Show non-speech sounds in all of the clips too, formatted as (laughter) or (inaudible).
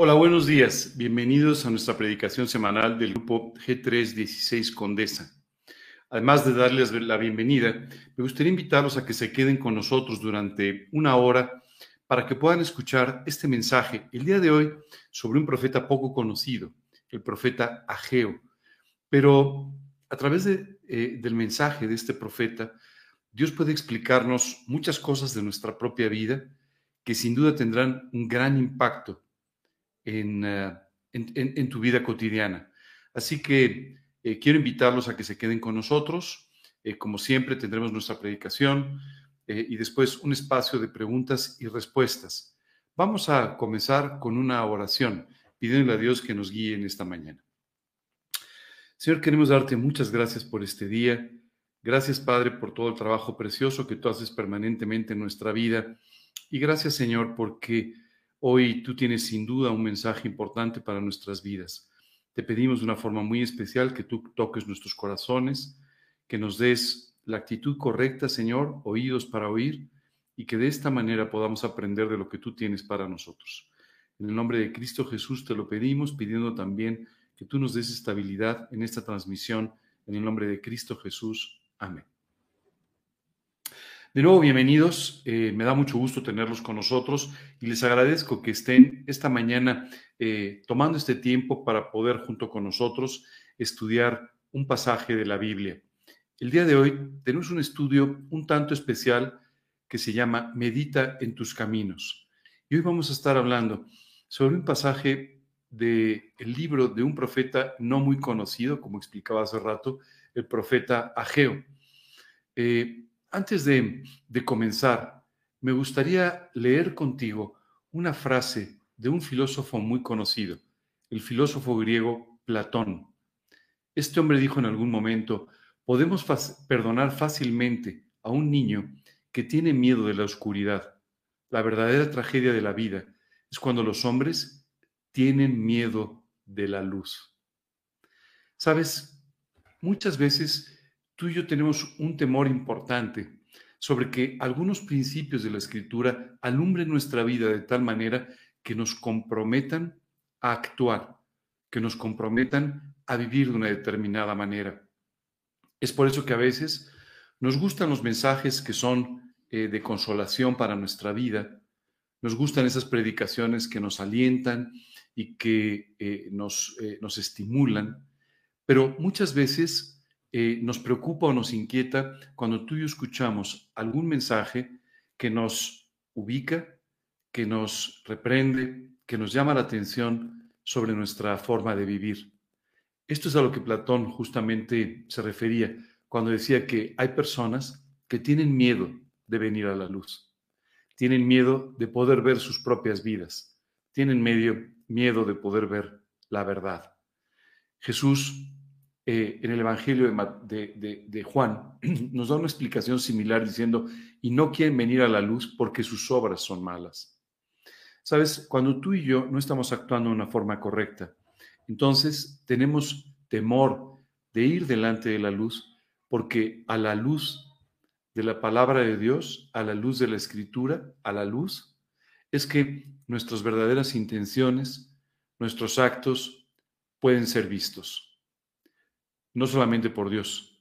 Hola, buenos días. Bienvenidos a nuestra predicación semanal del grupo G316 Condesa. Además de darles la bienvenida, me gustaría invitarlos a que se queden con nosotros durante una hora para que puedan escuchar este mensaje el día de hoy sobre un profeta poco conocido, el profeta Ageo. Pero a través de, eh, del mensaje de este profeta, Dios puede explicarnos muchas cosas de nuestra propia vida que sin duda tendrán un gran impacto eh, en, tu vida cotidiana. Así que eh, quiero invitarlos a que se queden con nosotros. Eh, como siempre, tendremos nuestra predicación y después un espacio de preguntas y respuestas. Vamos a comenzar con una oración, pidiéndole a Dios que nos guíe en esta mañana. Señor, queremos darte muchas gracias por este día. Gracias, Padre, por todo el trabajo precioso que tú haces permanentemente en nuestra vida. Y gracias, Señor, porque Hoy tú tienes sin duda un mensaje importante para nuestras vidas. Te pedimos de una forma muy especial que tú toques nuestros corazones, que nos des la actitud correcta, Señor, oídos para oír, y que de esta manera podamos aprender de lo que tú tienes para nosotros. En el nombre de Cristo Jesús te lo pedimos, pidiendo también que tú nos des estabilidad en esta transmisión. En el nombre de Cristo Jesús. Amén. De nuevo, bienvenidos. Eh, me da mucho gusto tenerlos con nosotros y les agradezco que estén esta mañana eh, tomando este tiempo para poder junto con nosotros estudiar un pasaje de la Biblia. El día de hoy tenemos un estudio un tanto especial que se llama Medita en tus caminos. Y hoy vamos a estar hablando sobre un pasaje del libro de un profeta no muy conocido, como explicaba hace rato, el profeta Ageo. Eh, antes de, comenzar, me gustaría leer contigo una frase de un filósofo muy conocido, el filósofo griego Platón. Este hombre dijo en algún momento, podemos perdonar fácilmente a un niño que tiene miedo de la oscuridad. La verdadera tragedia de la vida es cuando los hombres tienen miedo de la luz. Sabes, muchas veces tú y yo tenemos un temor importante sobre que algunos principios de la escritura alumbren nuestra vida de tal manera que nos comprometan a actuar, que nos comprometan a vivir de una determinada manera. Es por eso que a veces nos gustan los mensajes que son eh, de consolación para nuestra vida, nos gustan esas predicaciones que nos alientan y que eh, nos, eh, nos estimulan, pero muchas veces eh, nos preocupa o nos inquieta cuando tú y yo escuchamos algún mensaje que nos ubica, que nos reprende, que nos llama la atención sobre nuestra forma de vivir. Esto es a lo que Platón justamente se refería cuando decía que hay personas que tienen miedo de venir a la luz, tienen miedo de poder ver sus propias vidas, tienen medio, miedo de poder ver la verdad. Jesús eh, en el Evangelio de, Juan, (clears throat) nos da una explicación similar diciendo, y no quieren venir a la luz porque sus obras son malas. Sabes, cuando tú y yo no estamos actuando de una forma correcta, entonces tenemos temor de ir delante de la luz porque a la luz de la palabra de Dios, a la luz de la escritura, a la luz, es que nuestras verdaderas intenciones, nuestros actos pueden ser vistos no solamente por Dios,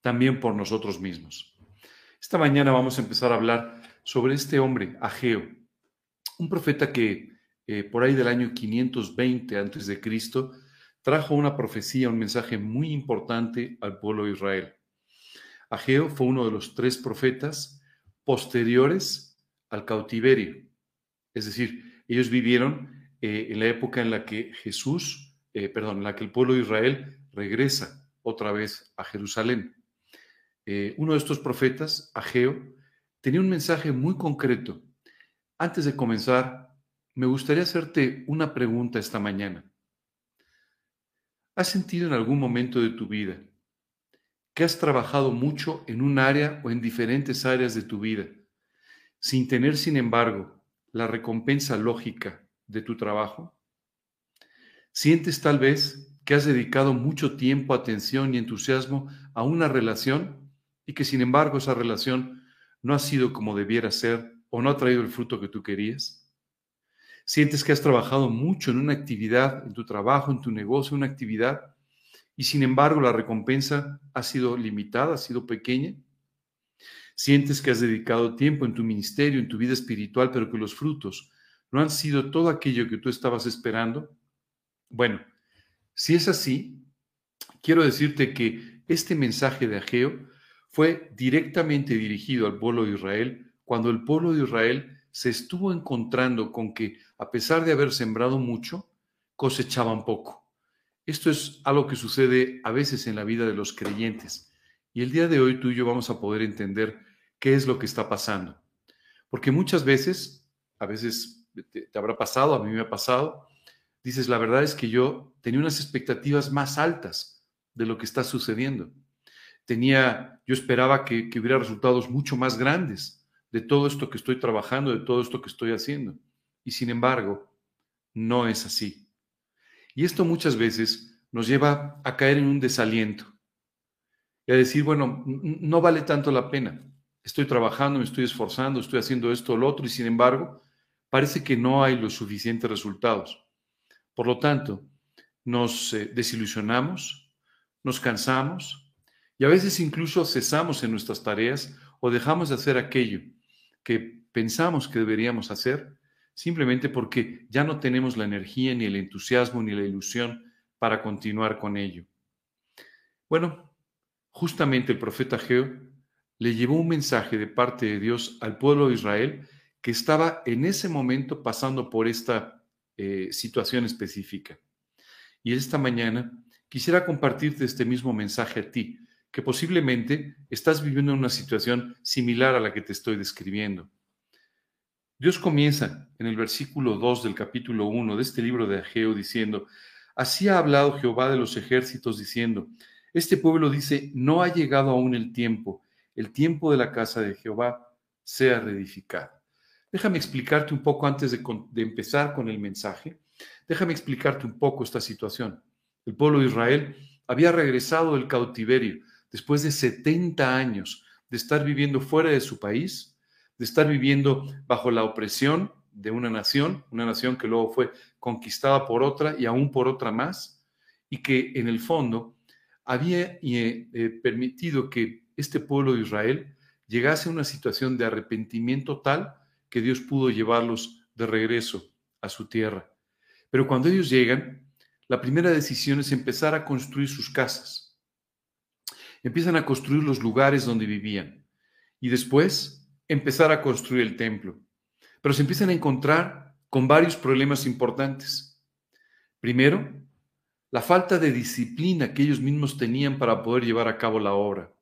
también por nosotros mismos. Esta mañana vamos a empezar a hablar sobre este hombre, Ageo, un profeta que eh, por ahí del año 520 antes de Cristo trajo una profecía, un mensaje muy importante al pueblo de Israel. Ageo fue uno de los tres profetas posteriores al cautiverio. Es decir, ellos vivieron eh, en la época en la que Jesús, eh, perdón, en la que el pueblo de Israel regresa otra vez a Jerusalén. Eh, uno de estos profetas, Ageo, tenía un mensaje muy concreto. Antes de comenzar, me gustaría hacerte una pregunta esta mañana. ¿Has sentido en algún momento de tu vida que has trabajado mucho en un área o en diferentes áreas de tu vida, sin tener, sin embargo, la recompensa lógica de tu trabajo? ¿Sientes tal vez que has dedicado mucho tiempo, atención y entusiasmo a una relación y que sin embargo esa relación no ha sido como debiera ser o no ha traído el fruto que tú querías? Sientes que has trabajado mucho en una actividad, en tu trabajo, en tu negocio, una actividad, y sin embargo la recompensa ha sido limitada, ha sido pequeña. Sientes que has dedicado tiempo en tu ministerio, en tu vida espiritual, pero que los frutos no han sido todo aquello que tú estabas esperando. Bueno, si es así, quiero decirte que este mensaje de Ageo fue directamente dirigido al pueblo de Israel cuando el pueblo de Israel se estuvo encontrando con que, a pesar de haber sembrado mucho, cosechaban poco. Esto es algo que sucede a veces en la vida de los creyentes. Y el día de hoy tú y yo vamos a poder entender qué es lo que está pasando. Porque muchas veces, a veces te, te habrá pasado, a mí me ha pasado, dices, la verdad es que yo tenía unas expectativas más altas de lo que está sucediendo tenía, yo esperaba que, hubiera resultados mucho más grandes de todo esto que estoy trabajando, de todo esto que estoy haciendo. Y sin embargo, no es así. Y esto muchas veces nos lleva a caer en un desaliento y a decir, bueno, no vale tanto la pena. Estoy trabajando, me estoy esforzando, estoy haciendo esto o lo otro y sin embargo, parece que no hay los suficientes resultados. Por lo tanto, nos eh, desilusionamos, nos cansamos, y a veces incluso cesamos en nuestras tareas o dejamos de hacer aquello que pensamos que deberíamos hacer simplemente porque ya no tenemos la energía, ni el entusiasmo, ni la ilusión para continuar con ello. Bueno, justamente el profeta Geo le llevó un mensaje de parte de Dios al pueblo de Israel que estaba en ese momento pasando por esta eh, situación específica. Y esta mañana quisiera compartirte este mismo mensaje a ti, que posiblemente estás viviendo una situación similar a la que te estoy describiendo. Dios comienza en el versículo 2 del capítulo 1 de este libro de Ageo diciendo, Así ha hablado Jehová de los ejércitos diciendo, Este pueblo dice, no ha llegado aún el tiempo, el tiempo de la casa de Jehová sea reedificado. Déjame explicarte un poco antes de, empezar con el mensaje, déjame explicarte un poco esta situación. El pueblo de Israel había regresado del cautiverio, después de 70 años de estar viviendo fuera de su país, de estar viviendo bajo la opresión de una nación, una nación que luego fue conquistada por otra y aún por otra más, y que en el fondo había eh, eh, permitido que este pueblo de Israel llegase a una situación de arrepentimiento tal que Dios pudo llevarlos de regreso a su tierra. Pero cuando ellos llegan, la primera decisión es empezar a construir sus casas empiezan a construir los lugares donde vivían y después empezar a construir el templo. Pero se empiezan a encontrar con varios problemas importantes. Primero, la falta de disciplina que ellos mismos tenían para poder llevar a cabo la obra.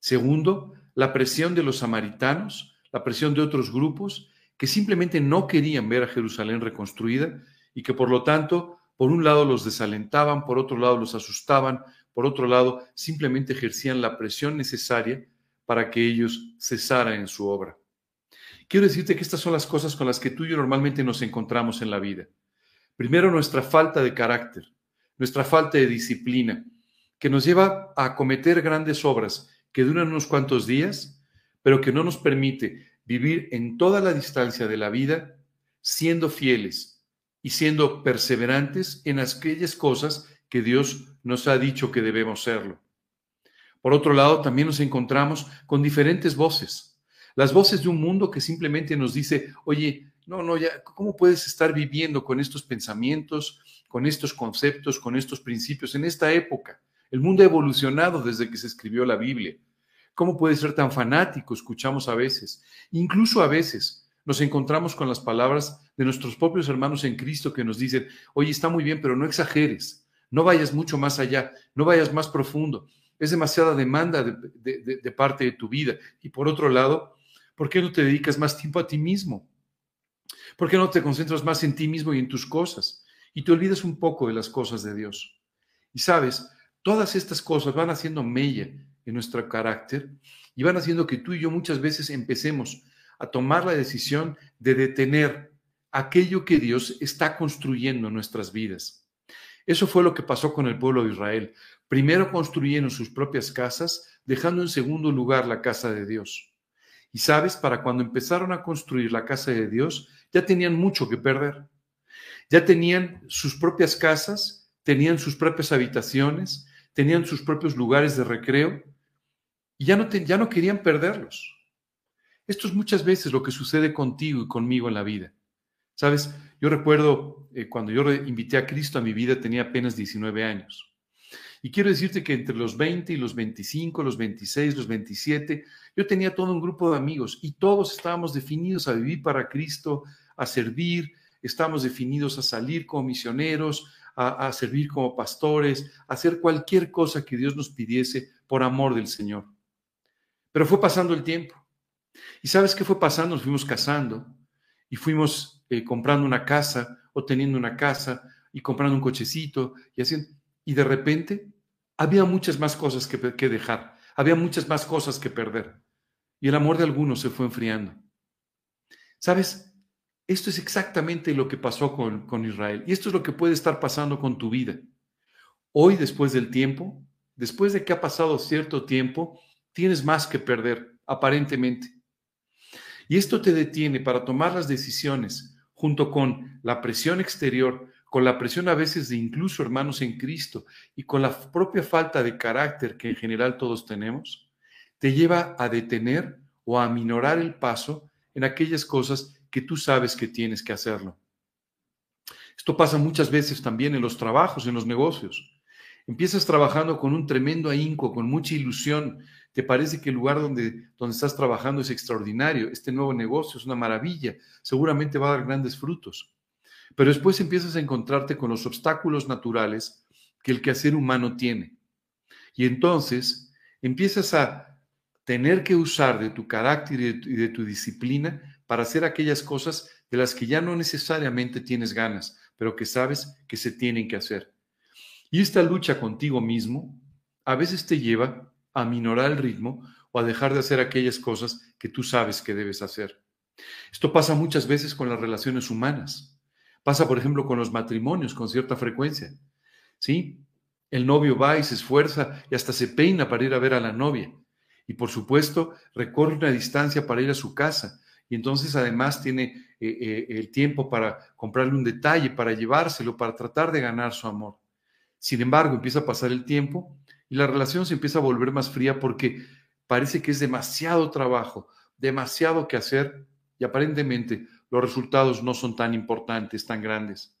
Segundo, la presión de los samaritanos, la presión de otros grupos que simplemente no querían ver a Jerusalén reconstruida y que por lo tanto, por un lado los desalentaban, por otro lado los asustaban, por otro lado, simplemente ejercían la presión necesaria para que ellos cesaran en su obra. Quiero decirte que estas son las cosas con las que tú y yo normalmente nos encontramos en la vida. Primero, nuestra falta de carácter, nuestra falta de disciplina, que nos lleva a cometer grandes obras que duran unos cuantos días, pero que no nos permite vivir en toda la distancia de la vida siendo fieles y siendo perseverantes en aquellas cosas que Dios nos ha dicho que debemos serlo. Por otro lado, también nos encontramos con diferentes voces. Las voces de un mundo que simplemente nos dice, oye, no, no, ya, ¿cómo puedes estar viviendo con estos pensamientos, con estos conceptos, con estos principios en esta época? El mundo ha evolucionado desde que se escribió la Biblia. ¿Cómo puedes ser tan fanático? Escuchamos a veces. Incluso a veces nos encontramos con las palabras de nuestros propios hermanos en Cristo que nos dicen, oye, está muy bien, pero no exageres. No vayas mucho más allá, no vayas más profundo. Es demasiada demanda de, parte de tu vida. Y por otro lado, ¿por qué no te dedicas más tiempo a ti mismo? ¿Por qué no te concentras más en ti mismo y en tus cosas? Y te olvidas un poco de las cosas de Dios. Y sabes, todas estas cosas van haciendo mella en nuestro carácter y van haciendo que tú y yo muchas veces empecemos a tomar la decisión de detener aquello que Dios está construyendo en nuestras vidas. Eso fue lo que pasó con el pueblo de Israel. Primero construyeron sus propias casas, dejando en segundo lugar la casa de Dios. Y sabes, para cuando empezaron a construir la casa de Dios, ya tenían mucho que perder. Ya tenían sus propias casas, tenían sus propias habitaciones, tenían sus propios lugares de recreo y ya no, querían perderlos. Esto es muchas veces lo que sucede contigo y conmigo en la vida. Sabes, yo recuerdo eh, cuando yo invité a Cristo a mi vida tenía apenas 19 años. Y quiero decirte que entre los 20 y los 25, los 26, los 27, yo tenía todo un grupo de amigos y todos estábamos definidos a vivir para Cristo, a servir, estábamos definidos a salir como misioneros, a servir como pastores, a hacer cualquier cosa que Dios nos pidiese por amor del Señor. Pero fue pasando el tiempo. ¿Y sabes qué fue pasando? Nos fuimos casando y fuimos eh, comprando una casa o teniendo una casa y comprando un cochecito y haciendo. Y de repente había muchas más cosas que, dejar, había muchas más cosas que perder. Y el amor de algunos se fue enfriando. ¿Sabes? Esto es exactamente lo que pasó con Israel. Y esto es lo que puede estar pasando con tu vida. Hoy, después del tiempo, después de que ha pasado cierto tiempo, tienes más que perder, aparentemente. Y esto te detiene para tomar las decisiones junto con la presión exterior, con la presión a veces de incluso hermanos en Cristo y con la propia falta de carácter que en general todos tenemos, te lleva a detener o a minorar el paso en aquellas cosas que tú sabes que tienes que hacerlo. Esto pasa muchas veces también en los trabajos, en los negocios. Empiezas trabajando con un tremendo ahínco, con mucha ilusión, te parece que el lugar donde, donde estás trabajando es extraordinario, este nuevo negocio es una maravilla, seguramente va a dar grandes frutos. Pero después empiezas a encontrarte con los obstáculos naturales que el quehacer humano tiene. Y entonces empiezas a tener que usar de tu carácter y de, y de tu disciplina para hacer aquellas cosas de las que ya no necesariamente tienes ganas, pero que sabes que se tienen que hacer. Y esta lucha contigo mismo a veces te lleva a minorar el ritmo o a dejar de hacer aquellas cosas que tú sabes que debes hacer. Esto pasa muchas veces con las relaciones humanas. Pasa, por ejemplo, con los matrimonios con cierta frecuencia. ¿Sí? El novio va y se esfuerza y hasta se peina para ir a ver a la novia. Y por supuesto, recorre una distancia para ir a su casa. Y entonces además tiene eh, eh, el tiempo para comprarle un detalle, para llevárselo, para tratar de ganar su amor. Sin embargo, empieza a pasar el tiempo y la relación se empieza a volver más fría porque parece que es demasiado trabajo, demasiado que hacer y aparentemente los resultados no son tan importantes, tan grandes.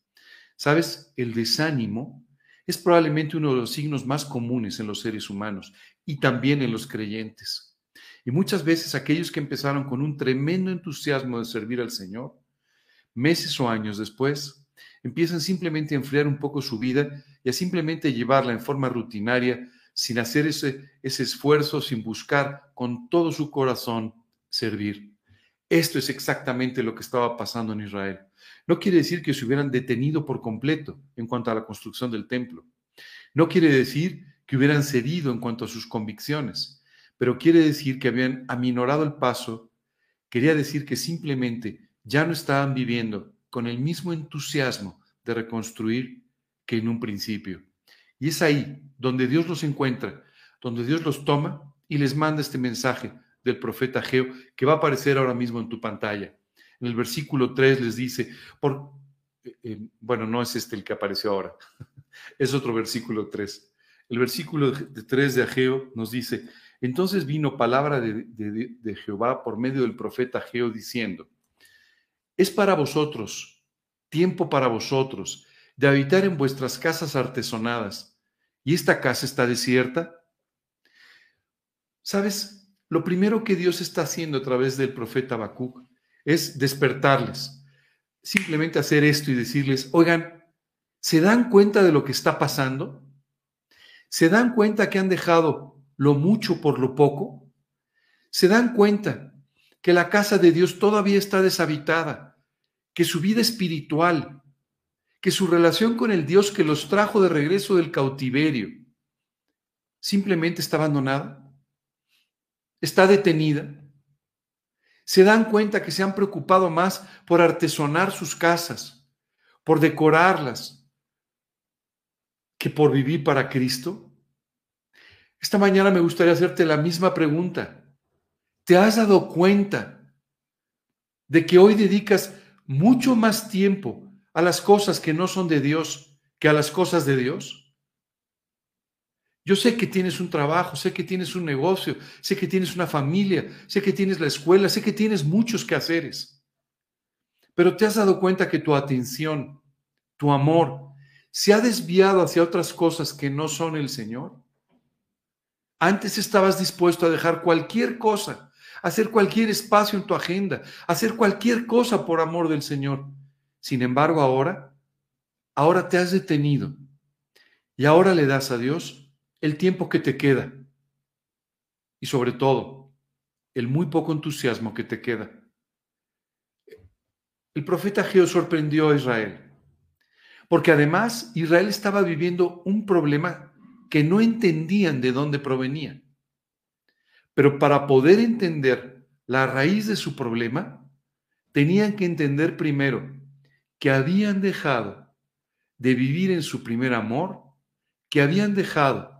¿Sabes? El desánimo es probablemente uno de los signos más comunes en los seres humanos y también en los creyentes. Y muchas veces aquellos que empezaron con un tremendo entusiasmo de servir al Señor, meses o años después, empiezan simplemente a enfriar un poco su vida y a simplemente llevarla en forma rutinaria sin hacer ese, ese esfuerzo, sin buscar con todo su corazón servir. Esto es exactamente lo que estaba pasando en Israel. No quiere decir que se hubieran detenido por completo en cuanto a la construcción del templo. No quiere decir que hubieran cedido en cuanto a sus convicciones, pero quiere decir que habían aminorado el paso. Quería decir que simplemente ya no estaban viviendo con el mismo entusiasmo de reconstruir que en un principio. Y es ahí donde Dios los encuentra, donde Dios los toma y les manda este mensaje del profeta Geo que va a aparecer ahora mismo en tu pantalla. En el versículo 3 les dice, por, eh, eh, bueno, no es este el que apareció ahora, (laughs) es otro versículo 3. El versículo 3 de Ageo nos dice, entonces vino palabra de, de Jehová por medio del profeta Ageo diciendo, es para vosotros, tiempo para vosotros, de habitar en vuestras casas artesonadas y esta casa está desierta? ¿Sabes? Lo primero que Dios está haciendo a través del profeta Habacuc es despertarles. Simplemente hacer esto y decirles, oigan, ¿se dan cuenta de lo que está pasando? ¿Se dan cuenta que han dejado lo mucho por lo poco? ¿Se dan cuenta que la casa de Dios todavía está deshabitada? Que su vida espiritual que su relación con el Dios que los trajo de regreso del cautiverio simplemente está abandonada, está detenida. Se dan cuenta que se han preocupado más por artesonar sus casas, por decorarlas, que por vivir para Cristo. Esta mañana me gustaría hacerte la misma pregunta. ¿Te has dado cuenta de que hoy dedicas mucho más tiempo a las cosas que no son de Dios que a las cosas de Dios? Yo sé que tienes un trabajo, sé que tienes un negocio, sé que tienes una familia, sé que tienes la escuela, sé que tienes muchos quehaceres. Pero te has dado cuenta que tu atención, tu amor, se ha desviado hacia otras cosas que no son el Señor. Antes estabas dispuesto a dejar cualquier cosa, hacer cualquier espacio en tu agenda, hacer cualquier cosa por amor del Señor. Sin embargo, ahora, ahora te has detenido y ahora le das a Dios el tiempo que te queda y sobre todo el muy poco entusiasmo que te queda. El profeta Geo sorprendió a Israel, porque además Israel estaba viviendo un problema que no entendían de dónde provenía. Pero para poder entender la raíz de su problema, tenían que entender primero que habían dejado de vivir en su primer amor, que habían dejado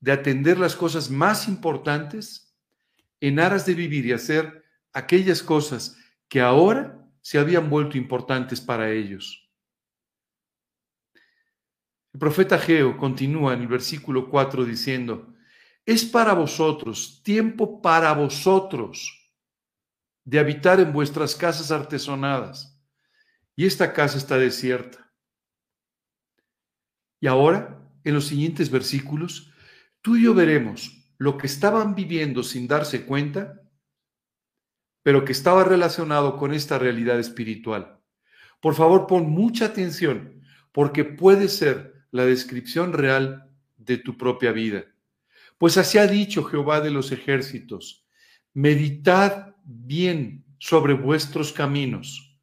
de atender las cosas más importantes en aras de vivir y hacer aquellas cosas que ahora se habían vuelto importantes para ellos. El profeta Geo continúa en el versículo 4 diciendo, es para vosotros, tiempo para vosotros de habitar en vuestras casas artesonadas. Y esta casa está desierta. Y ahora, en los siguientes versículos, tú y yo veremos lo que estaban viviendo sin darse cuenta, pero que estaba relacionado con esta realidad espiritual. Por favor, pon mucha atención, porque puede ser la descripción real de tu propia vida. Pues así ha dicho Jehová de los ejércitos, meditad bien sobre vuestros caminos.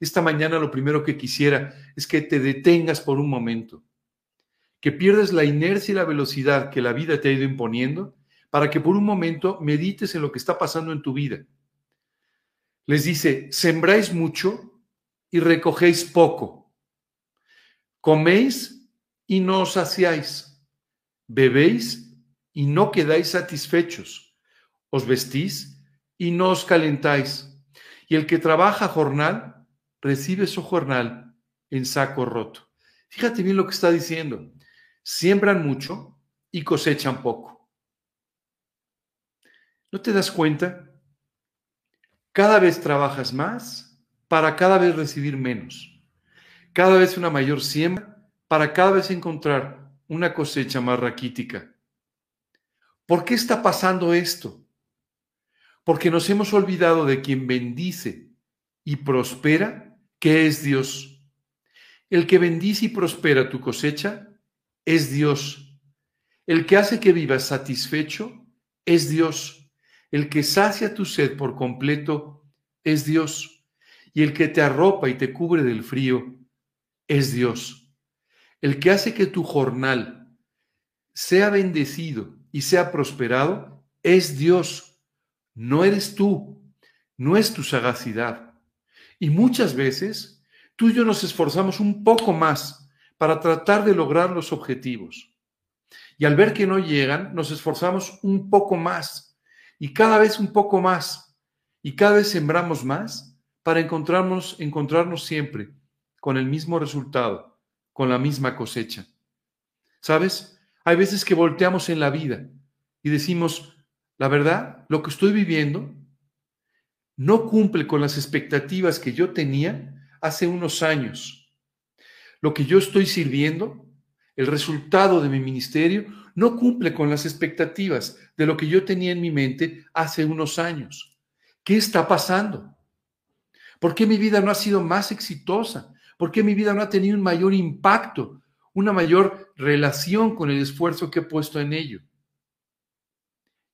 Esta mañana lo primero que quisiera es que te detengas por un momento, que pierdas la inercia y la velocidad que la vida te ha ido imponiendo, para que por un momento medites en lo que está pasando en tu vida. Les dice, sembráis mucho y recogéis poco. Coméis y no os saciáis, bebéis y no quedáis satisfechos, os vestís y no os calentáis, y el que trabaja jornal recibe su jornal en saco roto. Fíjate bien lo que está diciendo. Siembran mucho y cosechan poco. ¿No te das cuenta? Cada vez trabajas más para cada vez recibir menos. Cada vez una mayor siembra para cada vez encontrar una cosecha más raquítica. ¿Por qué está pasando esto? Porque nos hemos olvidado de quien bendice y prospera, que es Dios. El que bendice y prospera tu cosecha es Dios. El que hace que vivas satisfecho es Dios. El que sacia tu sed por completo es Dios. Y el que te arropa y te cubre del frío es Dios. El que hace que tu jornal sea bendecido y sea prosperado es Dios, no eres tú, no es tu sagacidad. Y muchas veces tú y yo nos esforzamos un poco más para tratar de lograr los objetivos. Y al ver que no llegan, nos esforzamos un poco más y cada vez un poco más y cada vez sembramos más para encontrarnos, encontrarnos siempre con el mismo resultado con la misma cosecha. ¿Sabes? Hay veces que volteamos en la vida y decimos, la verdad, lo que estoy viviendo no cumple con las expectativas que yo tenía hace unos años. Lo que yo estoy sirviendo, el resultado de mi ministerio, no cumple con las expectativas de lo que yo tenía en mi mente hace unos años. ¿Qué está pasando? ¿Por qué mi vida no ha sido más exitosa? ¿Por qué mi vida no ha tenido un mayor impacto, una mayor relación con el esfuerzo que he puesto en ello?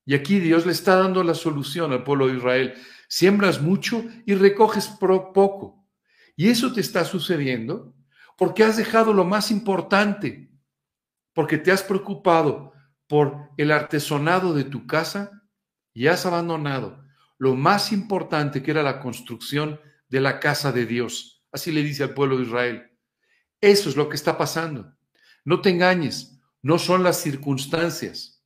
Y aquí Dios le está dando la solución al pueblo de Israel. Siembras mucho y recoges poco. Y eso te está sucediendo porque has dejado lo más importante, porque te has preocupado por el artesonado de tu casa y has abandonado lo más importante que era la construcción de la casa de Dios. Así le dice al pueblo de Israel. Eso es lo que está pasando. No te engañes, no son las circunstancias.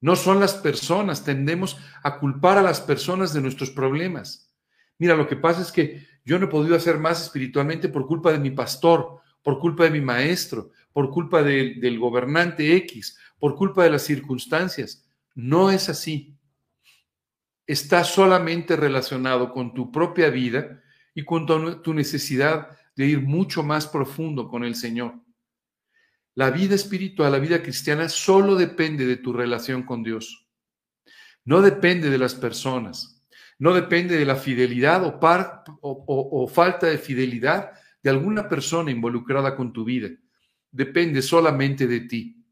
No son las personas, tendemos a culpar a las personas de nuestros problemas. Mira, lo que pasa es que yo no he podido hacer más espiritualmente por culpa de mi pastor, por culpa de mi maestro, por culpa del gobernante X, por culpa de las circunstancias. No es así. Está solamente relacionado con tu propia vida y con tu necesidad de ir mucho más profundo con el Señor. La vida espiritual, la vida cristiana, solo depende de tu relación con Dios. No depende de las personas, no depende de la fidelidad o, o falta de fidelidad de alguna persona involucrada con tu vida. Depende solamente de ti.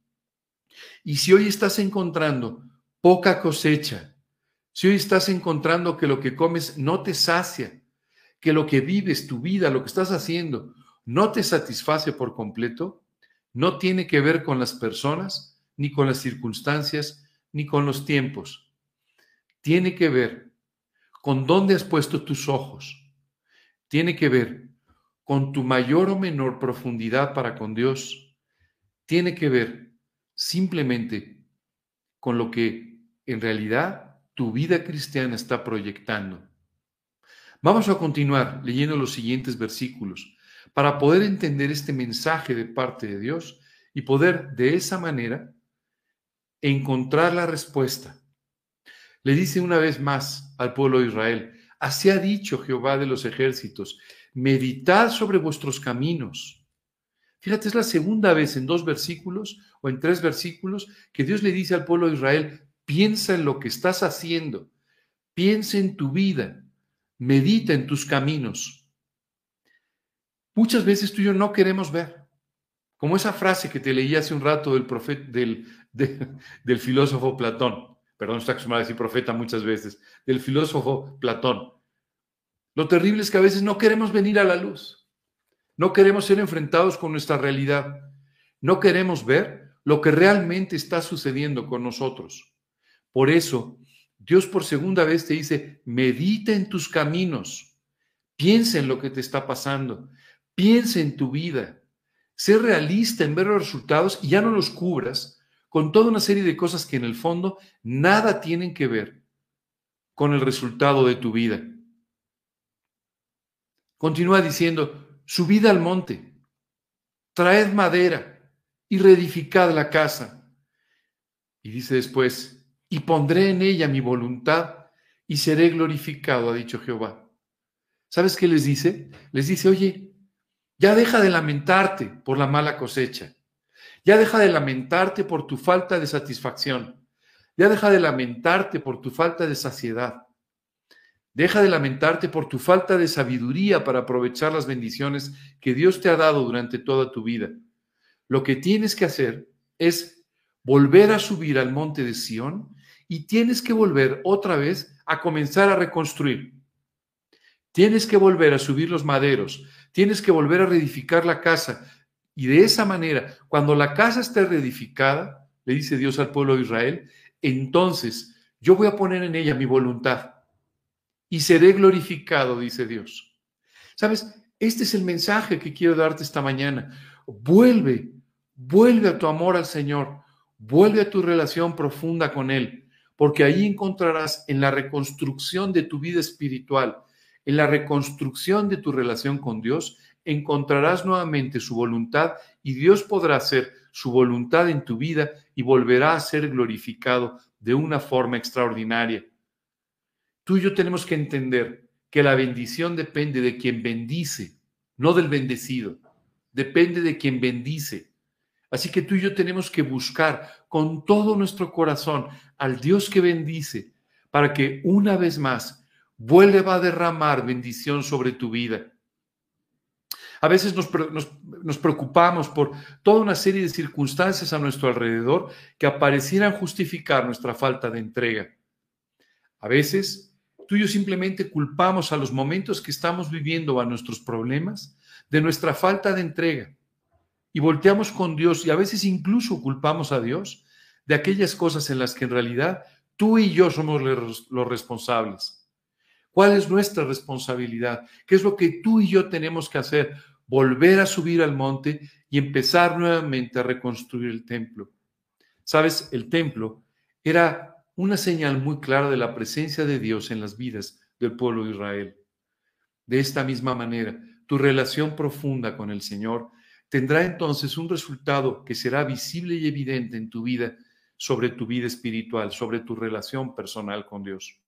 Y si hoy estás encontrando poca cosecha, si hoy estás encontrando que lo que comes no te sacia, que lo que vives, tu vida, lo que estás haciendo, no te satisface por completo, no tiene que ver con las personas, ni con las circunstancias, ni con los tiempos. Tiene que ver con dónde has puesto tus ojos. Tiene que ver con tu mayor o menor profundidad para con Dios. Tiene que ver simplemente con lo que en realidad tu vida cristiana está proyectando. Vamos a continuar leyendo los siguientes versículos para poder entender este mensaje de parte de Dios y poder de esa manera encontrar la respuesta. Le dice una vez más al pueblo de Israel, así ha dicho Jehová de los ejércitos, meditad sobre vuestros caminos. Fíjate, es la segunda vez en dos versículos o en tres versículos que Dios le dice al pueblo de Israel, piensa en lo que estás haciendo, piensa en tu vida, medita en tus caminos. Muchas veces tú y yo no queremos ver, como esa frase que te leí hace un rato del, profeta, del, del filósofo Platón, perdón, está acostumbrado a decir profeta muchas veces, del filósofo Platón. Lo terrible es que a veces no queremos venir a la luz, no queremos ser enfrentados con nuestra realidad, no queremos ver lo que realmente está sucediendo con nosotros. Por eso, Dios por segunda vez te dice, medita en tus caminos, piensa en lo que te está pasando, piensa en tu vida, sé realista en ver los resultados y ya no los cubras con toda una serie de cosas que en el fondo nada tienen que ver con el resultado de tu vida. Continúa diciendo, subid al monte, traed madera y reedificad la casa. Y dice después, y pondré en ella mi voluntad y seré glorificado, ha dicho Jehová. ¿Sabes qué les dice? Les dice, oye, ya deja de lamentarte por la mala cosecha, ya deja de lamentarte por tu falta de satisfacción, ya deja de lamentarte por tu falta de saciedad. Deja de lamentarte por tu falta de sabiduría para aprovechar las bendiciones que Dios te ha dado durante toda tu vida. Lo que tienes que hacer es volver a subir al monte de Sión y tienes que volver otra vez a comenzar a reconstruir. Tienes que volver a subir los maderos, tienes que volver a reedificar la casa. Y de esa manera, cuando la casa esté reedificada, le dice Dios al pueblo de Israel, entonces yo voy a poner en ella mi voluntad y seré glorificado, dice Dios. ¿Sabes? Este es el mensaje que quiero darte esta mañana. Vuelve, vuelve a tu amor al Señor, vuelve a tu relación profunda con Él, porque ahí encontrarás en la reconstrucción de tu vida espiritual, en la reconstrucción de tu relación con Dios, encontrarás nuevamente su voluntad y Dios podrá hacer su voluntad en tu vida y volverá a ser glorificado de una forma extraordinaria. Tú y yo tenemos que entender que la bendición depende de quien bendice, no del bendecido. Depende de quien bendice. Así que tú y yo tenemos que buscar con todo nuestro corazón al Dios que bendice para que una vez más vuelva a derramar bendición sobre tu vida. A veces nos, nos, preocupamos por toda una serie de circunstancias a nuestro alrededor que aparecieran justificar nuestra falta de entrega. A veces tú y yo simplemente culpamos a los momentos que estamos viviendo, a nuestros problemas, de nuestra falta de entrega. Y volteamos con Dios y a veces incluso culpamos a Dios de aquellas cosas en las que en realidad tú y yo somos los responsables. ¿Cuál es nuestra responsabilidad? ¿Qué es lo que tú y yo tenemos que hacer? Volver a subir al monte y empezar nuevamente a reconstruir el templo. Sabes, el templo era una señal muy clara de la presencia de Dios en las vidas del pueblo de Israel. De esta misma manera, tu relación profunda con el Señor tendrá entonces un resultado que será visible y evidente en tu vida sobre tu vida espiritual, sobre tu relación personal con Dios.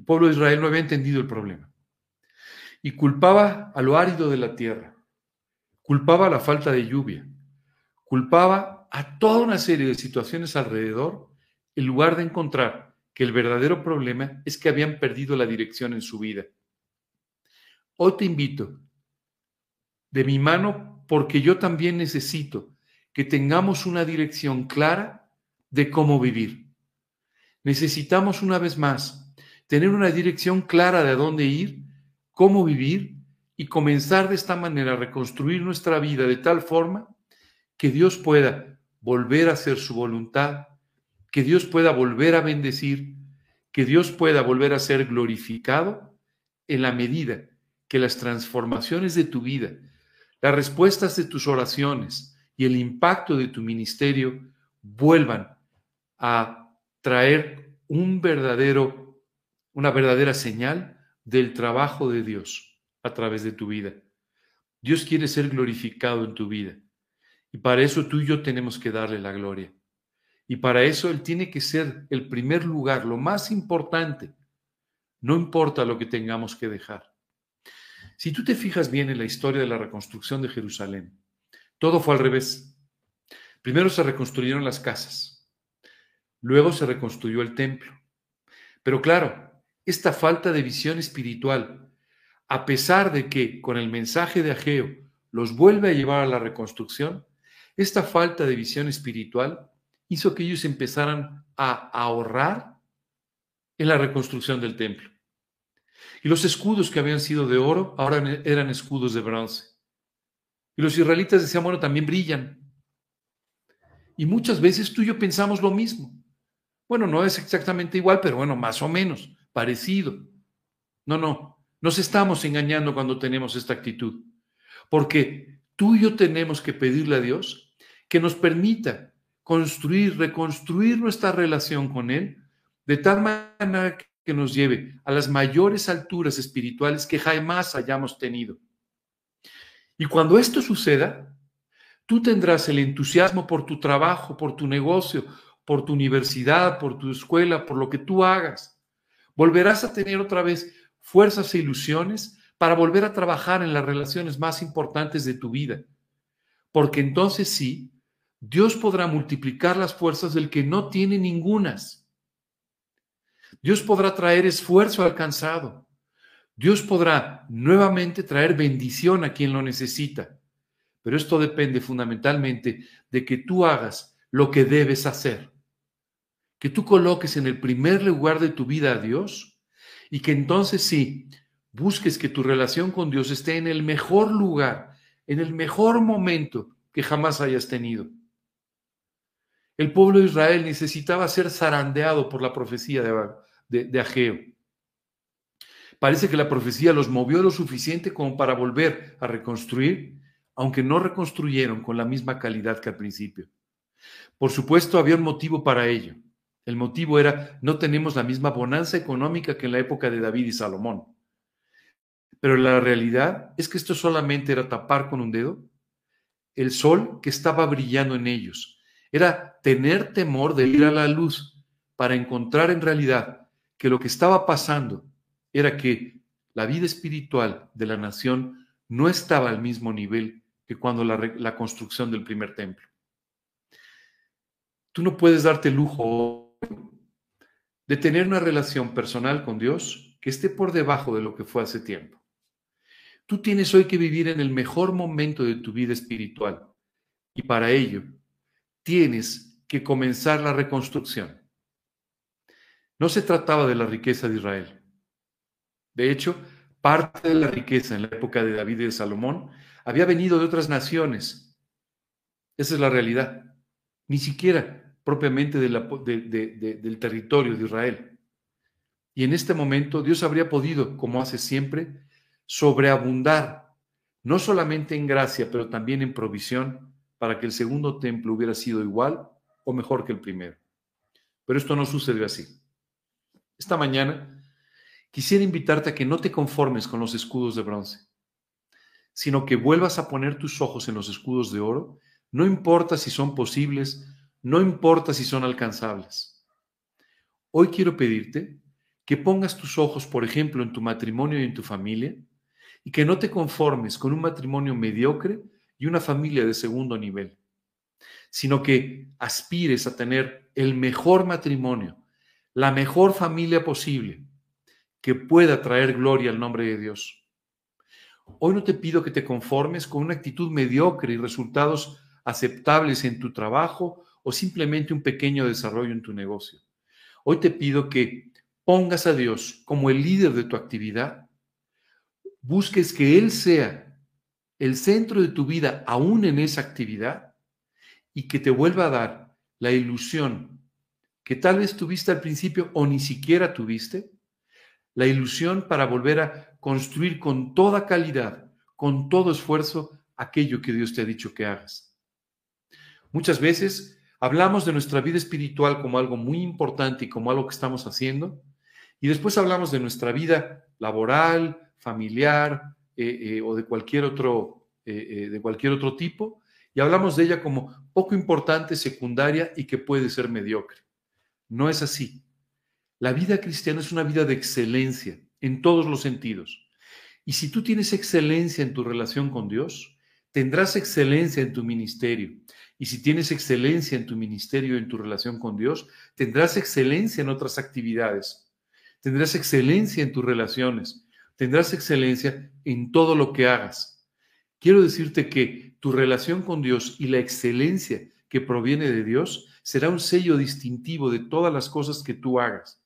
El pueblo de Israel no había entendido el problema y culpaba a lo árido de la tierra, culpaba la falta de lluvia, culpaba a toda una serie de situaciones alrededor en lugar de encontrar que el verdadero problema es que habían perdido la dirección en su vida. Hoy te invito de mi mano porque yo también necesito que tengamos una dirección clara de cómo vivir. Necesitamos una vez más tener una dirección clara de a dónde ir, cómo vivir y comenzar de esta manera a reconstruir nuestra vida de tal forma que Dios pueda volver a hacer su voluntad, que Dios pueda volver a bendecir, que Dios pueda volver a ser glorificado en la medida que las transformaciones de tu vida, las respuestas de tus oraciones y el impacto de tu ministerio vuelvan a traer un verdadero, una verdadera señal del trabajo de Dios a través de tu vida. Dios quiere ser glorificado en tu vida y para eso tú y yo tenemos que darle la gloria. Y para eso Él tiene que ser el primer lugar, lo más importante. No importa lo que tengamos que dejar. Si tú te fijas bien en la historia de la reconstrucción de Jerusalén, todo fue al revés. Primero se reconstruyeron las casas, luego se reconstruyó el templo. Pero claro, esta falta de visión espiritual, a pesar de que con el mensaje de Ageo los vuelve a llevar a la reconstrucción, esta falta de visión espiritual hizo que ellos empezaran a ahorrar en la reconstrucción del templo. Y los escudos que habían sido de oro ahora eran escudos de bronce. Y los israelitas decían, bueno, también brillan. Y muchas veces tú y yo pensamos lo mismo. Bueno, no es exactamente igual, pero bueno, más o menos, parecido. No, no, nos estamos engañando cuando tenemos esta actitud. Porque tú y yo tenemos que pedirle a Dios que nos permita construir, reconstruir nuestra relación con Él de tal manera que nos lleve a las mayores alturas espirituales que jamás hayamos tenido. Y cuando esto suceda, tú tendrás el entusiasmo por tu trabajo, por tu negocio, por tu universidad, por tu escuela, por lo que tú hagas. Volverás a tener otra vez fuerzas e ilusiones para volver a trabajar en las relaciones más importantes de tu vida. Porque entonces sí, Dios podrá multiplicar las fuerzas del que no tiene ningunas. Dios podrá traer esfuerzo alcanzado. Dios podrá nuevamente traer bendición a quien lo necesita. Pero esto depende fundamentalmente de que tú hagas lo que debes hacer. Que tú coloques en el primer lugar de tu vida a Dios y que entonces sí, busques que tu relación con Dios esté en el mejor lugar, en el mejor momento que jamás hayas tenido. El pueblo de Israel necesitaba ser zarandeado por la profecía de, de, Ageo. Parece que la profecía los movió lo suficiente como para volver a reconstruir, aunque no reconstruyeron con la misma calidad que al principio. Por supuesto, había un motivo para ello. El motivo era, no tenemos la misma bonanza económica que en la época de David y Salomón. Pero la realidad es que esto solamente era tapar con un dedo el sol que estaba brillando en ellos era tener temor de ir a la luz para encontrar en realidad que lo que estaba pasando era que la vida espiritual de la nación no estaba al mismo nivel que cuando la, construcción del primer templo. Tú no puedes darte lujo de tener una relación personal con Dios que esté por debajo de lo que fue hace tiempo. Tú tienes hoy que vivir en el mejor momento de tu vida espiritual y para ello tienes que comenzar la reconstrucción. No se trataba de la riqueza de Israel. De hecho, parte de la riqueza en la época de David y de Salomón había venido de otras naciones. Esa es la realidad. Ni siquiera propiamente del territorio de Israel. Y en este momento Dios habría podido, como hace siempre, sobreabundar, no solamente en gracia, pero también en provisión para que el segundo templo hubiera sido igual o mejor que el primero. pero esto no sucedió así. Esta mañana quisiera invitarte a que no te conformes con los escudos de bronce, sino que vuelvas a poner tus ojos en los escudos de oro, no importa si son posibles, no importa si son alcanzables. Hoy quiero pedirte que pongas tus ojos, por ejemplo, en tu matrimonio y en tu familia, y que no te conformes con un matrimonio mediocre y una familia de segundo nivel, sino que aspires a tener el mejor matrimonio, la mejor familia posible, que pueda traer gloria al nombre de Dios. Hoy no te pido que te conformes con una actitud mediocre y resultados aceptables en tu trabajo o simplemente un pequeño desarrollo en tu negocio. Hoy te pido que pongas a Dios como el líder de tu actividad, busques que Él sea el centro de tu vida aún en esa actividad y que te vuelva a dar la ilusión que tal vez tuviste al principio o ni siquiera tuviste, la ilusión para volver a construir con toda calidad, con todo esfuerzo, aquello que Dios te ha dicho que hagas. Muchas veces hablamos de nuestra vida espiritual como algo muy importante y como algo que estamos haciendo, y después hablamos de nuestra vida laboral, familiar eh, eh, o de cualquier, otro, eh, de cualquier otro tipo, y hablamos de ella como poco importante, secundaria y que puede ser mediocre. No es así. La vida cristiana es una vida de excelencia en todos los sentidos. Y si tú tienes excelencia en tu relación con Dios, tendrás excelencia en tu ministerio. Y si tienes excelencia en tu ministerio, en tu relación con Dios, tendrás excelencia en otras actividades. Tendrás excelencia en tus relaciones. Tendrás excelencia en todo lo que hagas. Quiero decirte que tu relación con Dios y la excelencia que proviene de Dios será un sello distintivo de todas las cosas que tú hagas.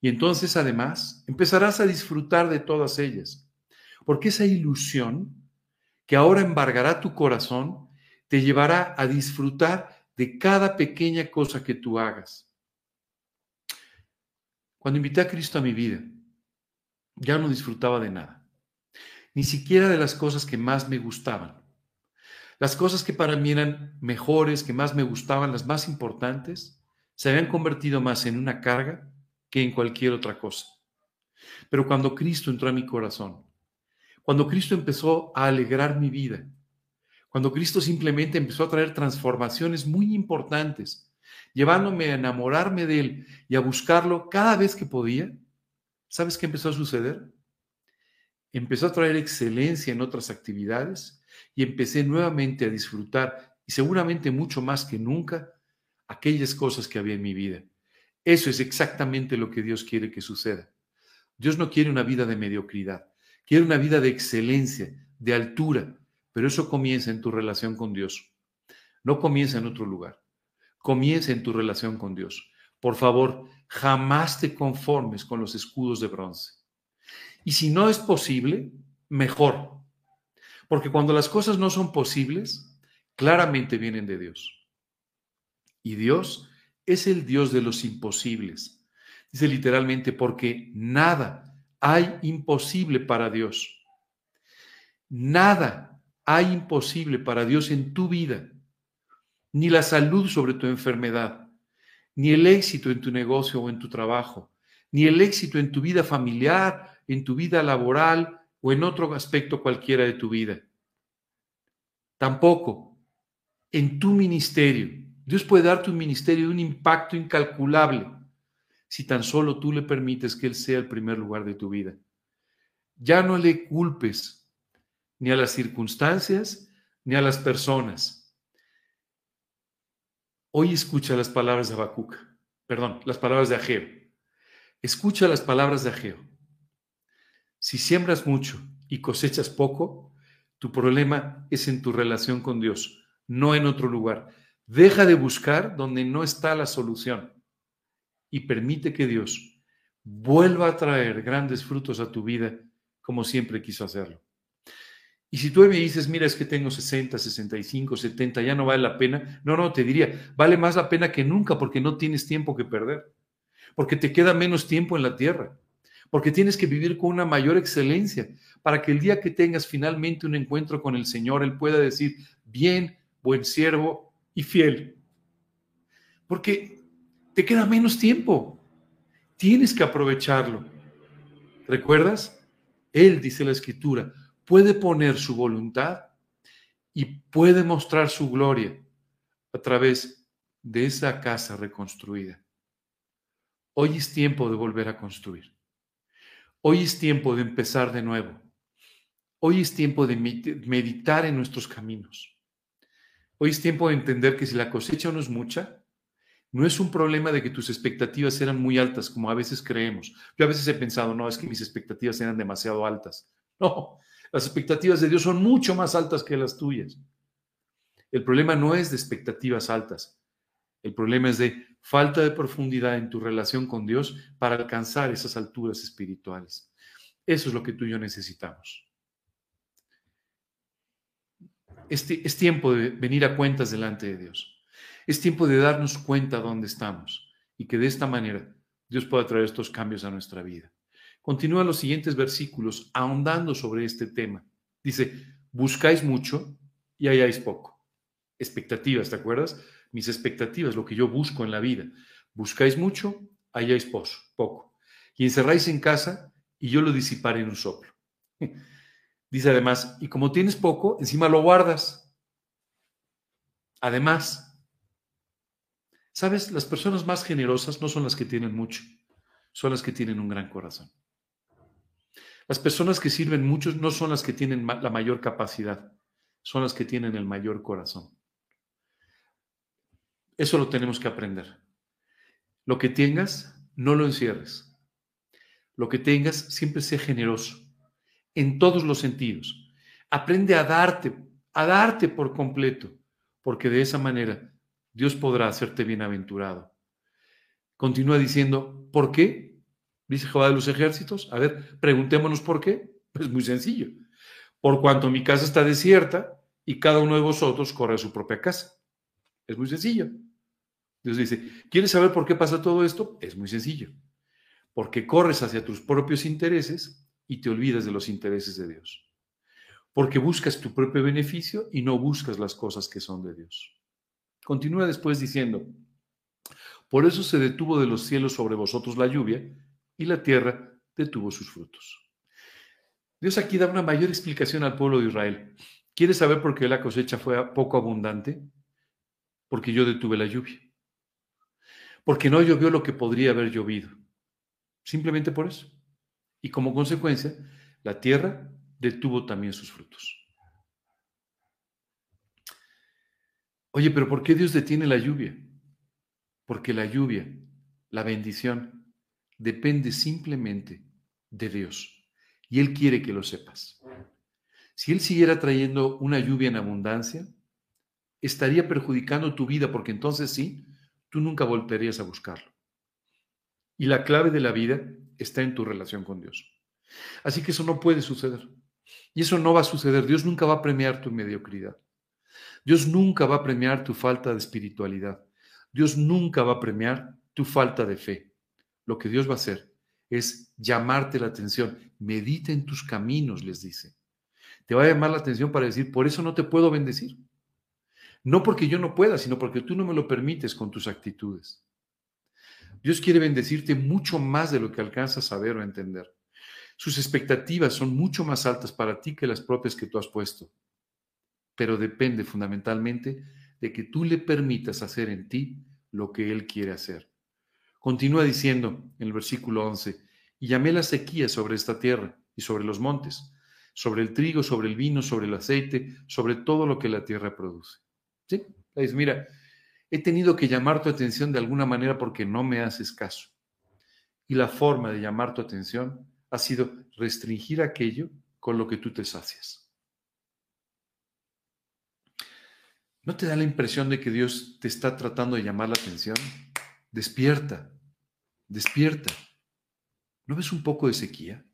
Y entonces, además, empezarás a disfrutar de todas ellas. Porque esa ilusión que ahora embargará tu corazón te llevará a disfrutar de cada pequeña cosa que tú hagas. Cuando invité a Cristo a mi vida, ya no disfrutaba de nada, ni siquiera de las cosas que más me gustaban. Las cosas que para mí eran mejores, que más me gustaban, las más importantes, se habían convertido más en una carga que en cualquier otra cosa. Pero cuando Cristo entró a mi corazón, cuando Cristo empezó a alegrar mi vida, cuando Cristo simplemente empezó a traer transformaciones muy importantes, llevándome a enamorarme de Él y a buscarlo cada vez que podía, ¿sabes qué empezó a suceder? Empezó a traer excelencia en otras actividades y empecé nuevamente a disfrutar, y seguramente mucho más que nunca, aquellas cosas que había en mi vida. Eso es exactamente lo que Dios quiere que suceda. Dios no quiere una vida de mediocridad, quiere una vida de excelencia, de altura, pero eso comienza en tu relación con Dios. No comienza en otro lugar. Comienza en tu relación con Dios. Por favor, jamás te conformes con los escudos de bronce. Y si no es posible, mejor. Porque cuando las cosas no son posibles, claramente vienen de Dios. Y Dios es el Dios de los imposibles. Dice literalmente, porque nada hay imposible para Dios. Nada hay imposible para Dios en tu vida, ni la salud sobre tu enfermedad, ni el éxito en tu negocio o en tu trabajo, ni el éxito en tu vida familiar, en tu vida laboral o en otro aspecto cualquiera de tu vida. Tampoco en tu ministerio. Dios puede darte un ministerio un impacto incalculable si tan solo tú le permites que Él sea el primer lugar de tu vida. Ya no le culpes ni a las circunstancias, ni a las personas. Hoy escucha las palabras de Habacuc, perdón, las palabras de Ageo. Escucha las palabras de Ageo. Si siembras mucho y cosechas poco, tu problema es en tu relación con Dios, no en otro lugar. Deja de buscar donde no está la solución y permite que Dios vuelva a traer grandes frutos a tu vida como siempre quiso hacerlo. Y si tú me dices, mira, es que tengo 60, 65, 70, ya no vale la pena. No, no, te diría, vale más la pena que nunca porque no tienes tiempo que perder, porque te queda menos tiempo en la tierra, porque tienes que vivir con una mayor excelencia para que el día que tengas finalmente un encuentro con el Señor, Él pueda decir, bien, buen siervo y fiel. Porque te queda menos tiempo. Tienes que aprovecharlo. ¿Recuerdas? Él, dice la escritura, puede poner su voluntad y puede mostrar su gloria a través de esa casa reconstruida. Hoy es tiempo de volver a construir. Hoy es tiempo de empezar de nuevo. Hoy es tiempo de meditar en nuestros caminos. Hoy es tiempo de entender que si la cosecha no es mucha, no es un problema de que tus expectativas eran muy altas, como a veces creemos. Yo a veces he pensado, no, es que mis expectativas eran demasiado altas. No, las expectativas de Dios son mucho más altas que las tuyas. El problema no es de expectativas altas. El problema es de falta de profundidad en tu relación con Dios para alcanzar esas alturas espirituales. Eso es lo que tú y yo necesitamos. Este, es tiempo de venir a cuentas delante de Dios. Es tiempo de darnos cuenta dónde estamos y que de esta manera Dios pueda traer estos cambios a nuestra vida. Continúa los siguientes versículos ahondando sobre este tema. Dice, buscáis mucho y halláis poco. Expectativas, ¿te acuerdas? Mis expectativas, lo que yo busco en la vida. Buscáis mucho, halláis poco. Y encerráis en casa y yo lo disiparé en un soplo. (laughs) Dice además, y como tienes poco, encima lo guardas. Además, ¿Sabes? Las personas más generosas no son las que tienen mucho, son las que tienen un gran corazón. Las personas que sirven mucho no son las que tienen la mayor capacidad, son las que tienen el mayor corazón. Eso lo tenemos que aprender. Lo que tengas, no lo encierres. Lo que tengas, siempre sea generoso, en todos los sentidos. Aprende a darte, a darte por completo, porque de esa manera Dios podrá hacerte bienaventurado. Continúa diciendo, ¿por qué? Dice Jehová de los ejércitos. A ver, preguntémonos por qué. Pues muy sencillo. Por cuanto mi casa está desierta y cada uno de vosotros corre a su propia casa. Es muy sencillo. Dios dice, ¿quieres saber por qué pasa todo esto? Es muy sencillo. Porque corres hacia tus propios intereses y te olvidas de los intereses de Dios. Porque buscas tu propio beneficio y no buscas las cosas que son de Dios. Continúa después diciendo, por eso se detuvo de los cielos sobre vosotros la lluvia y la tierra detuvo sus frutos. Dios aquí da una mayor explicación al pueblo de Israel. ¿Quieres saber por qué la cosecha fue poco abundante? Porque yo detuve la lluvia. Porque no llovió lo que podría haber llovido. Simplemente por eso. Y como consecuencia, la tierra detuvo también sus frutos. Oye, pero ¿por qué Dios detiene la lluvia? Porque la lluvia, la bendición, depende simplemente de Dios. Y Él quiere que lo sepas. Si Él siguiera trayendo una lluvia en abundancia, estaría perjudicando tu vida porque entonces sí, tú nunca volverías a buscarlo. Y la clave de la vida está en tu relación con Dios. Así que eso no puede suceder. Y eso no va a suceder. Dios nunca va a premiar tu mediocridad. Dios nunca va a premiar tu falta de espiritualidad. Dios nunca va a premiar tu falta de fe. Lo que Dios va a hacer es llamarte la atención. Medita en tus caminos, les dice. Te va a llamar la atención para decir, por eso no te puedo bendecir. No porque yo no pueda, sino porque tú no me lo permites con tus actitudes. Dios quiere bendecirte mucho más de lo que alcanzas a ver o entender. Sus expectativas son mucho más altas para ti que las propias que tú has puesto pero depende fundamentalmente de que tú le permitas hacer en ti lo que Él quiere hacer. Continúa diciendo en el versículo 11, y llamé la sequía sobre esta tierra y sobre los montes, sobre el trigo, sobre el vino, sobre el aceite, sobre todo lo que la tierra produce. ¿Sí? Es, mira, he tenido que llamar tu atención de alguna manera porque no me haces caso. Y la forma de llamar tu atención ha sido restringir aquello con lo que tú te sacias. ¿No te da la impresión de que Dios te está tratando de llamar la atención? Despierta, despierta. ¿No ves un poco de sequía?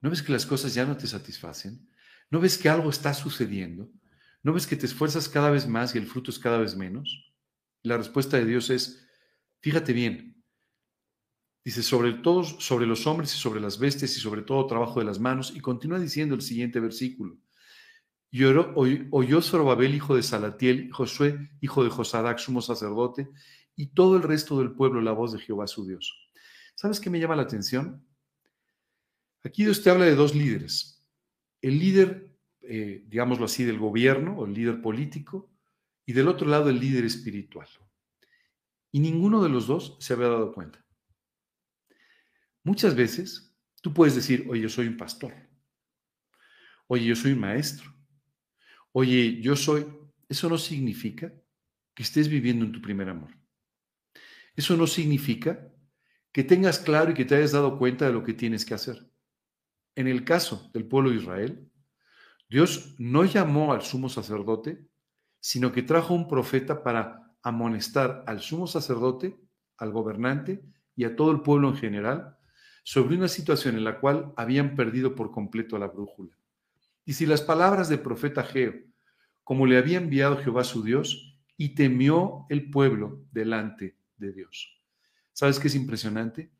¿No ves que las cosas ya no te satisfacen? ¿No ves que algo está sucediendo? ¿No ves que te esfuerzas cada vez más y el fruto es cada vez menos? La respuesta de Dios es, fíjate bien, dice, sobre todos, sobre los hombres y sobre las bestias y sobre todo trabajo de las manos, y continúa diciendo el siguiente versículo, y oyó Zorobabel, hijo de Salatiel, Josué, hijo de Josadac, sumo sacerdote, y todo el resto del pueblo la voz de Jehová su Dios. ¿Sabes qué me llama la atención? Aquí Dios te habla de dos líderes. El líder, eh, digámoslo así, del gobierno o el líder político y del otro lado el líder espiritual. Y ninguno de los dos se había dado cuenta. Muchas veces tú puedes decir, oye, yo soy un pastor. Oye, yo soy un maestro. Oye, yo soy... Eso no significa que estés viviendo en tu primer amor. Eso no significa que tengas claro y que te hayas dado cuenta de lo que tienes que hacer. En el caso del pueblo de Israel, Dios no llamó al sumo sacerdote, sino que trajo un profeta para amonestar al sumo sacerdote, al gobernante y a todo el pueblo en general sobre una situación en la cual habían perdido por completo la brújula. Y si las palabras del profeta Geo, como le había enviado Jehová su Dios, y temió el pueblo delante de Dios. ¿Sabes qué es impresionante?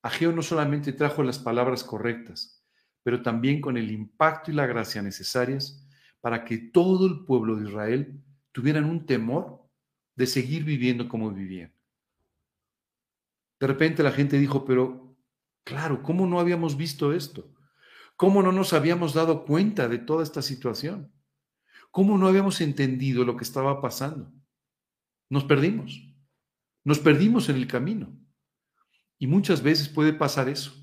Ageo no solamente trajo las palabras correctas, pero también con el impacto y la gracia necesarias para que todo el pueblo de Israel tuvieran un temor de seguir viviendo como vivían. De repente la gente dijo, pero claro, ¿cómo no habíamos visto esto? ¿Cómo no nos habíamos dado cuenta de toda esta situación? ¿Cómo no habíamos entendido lo que estaba pasando? Nos perdimos. Nos perdimos en el camino. Y muchas veces puede pasar eso.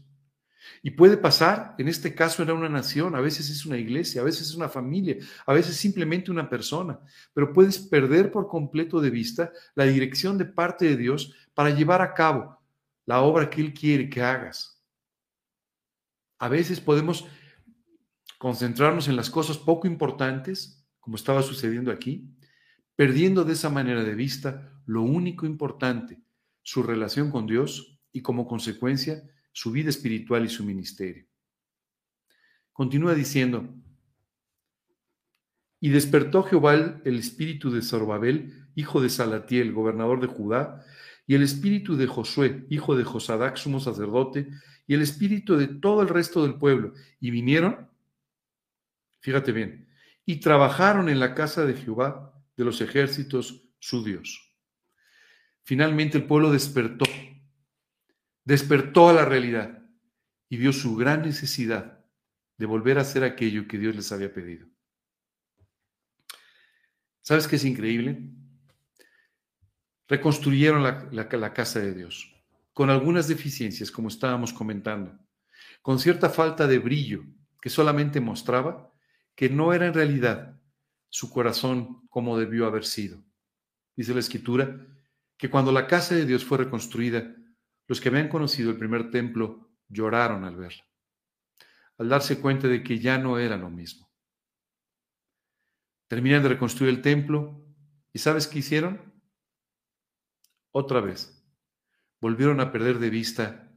Y puede pasar, en este caso era una nación, a veces es una iglesia, a veces es una familia, a veces simplemente una persona, pero puedes perder por completo de vista la dirección de parte de Dios para llevar a cabo la obra que Él quiere que hagas. A veces podemos concentrarnos en las cosas poco importantes, como estaba sucediendo aquí, perdiendo de esa manera de vista lo único importante, su relación con Dios y como consecuencia su vida espiritual y su ministerio. Continúa diciendo, y despertó Jehová el espíritu de Zorobabel, hijo de Salatiel, gobernador de Judá, y el espíritu de Josué, hijo de Josadac, sumo sacerdote, y el espíritu de todo el resto del pueblo, y vinieron, fíjate bien, y trabajaron en la casa de Jehová de los ejércitos, su Dios. Finalmente el pueblo despertó, despertó a la realidad y vio su gran necesidad de volver a hacer aquello que Dios les había pedido. ¿Sabes qué es increíble? Reconstruyeron la, la, casa de Dios, con algunas deficiencias, como estábamos comentando, con cierta falta de brillo que solamente mostraba que no era en realidad su corazón como debió haber sido. Dice la escritura que cuando la casa de Dios fue reconstruida, los que habían conocido el primer templo lloraron al verla, al darse cuenta de que ya no era lo mismo. Terminan de reconstruir el templo y ¿sabes qué hicieron? Otra vez, volvieron a perder de vista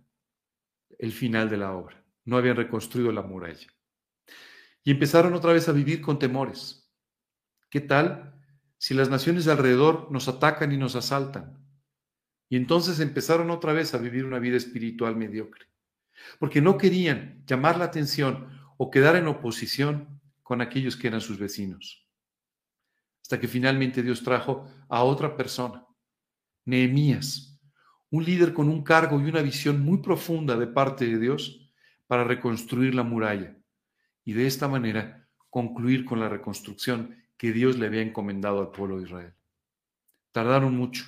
el final de la obra. No habían reconstruido la muralla. Y empezaron otra vez a vivir con temores ¿Qué tal si las naciones de alrededor nos atacan y nos asaltan? Y entonces empezaron otra vez a vivir una vida espiritual mediocre, porque no querían llamar la atención o quedar en oposición con aquellos que eran sus vecinos. Hasta que finalmente Dios trajo a otra persona, Nehemías, un líder con un cargo y una visión muy profunda de parte de Dios para reconstruir la muralla y de esta manera concluir con la reconstrucción que Dios le había encomendado al pueblo de Israel. Tardaron mucho,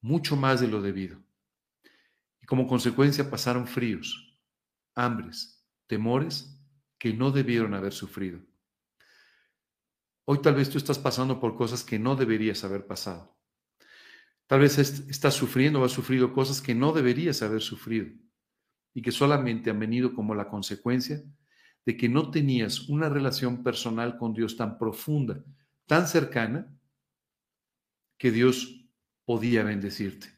mucho más de lo debido. Y como consecuencia pasaron fríos, hambres, temores que no debieron haber sufrido. Hoy tal vez tú estás pasando por cosas que no deberías haber pasado. Tal vez estás sufriendo o has sufrido cosas que no deberías haber sufrido y que solamente han venido como la consecuencia de que no tenías una relación personal con Dios tan profunda, tan cercana, que Dios podía bendecirte.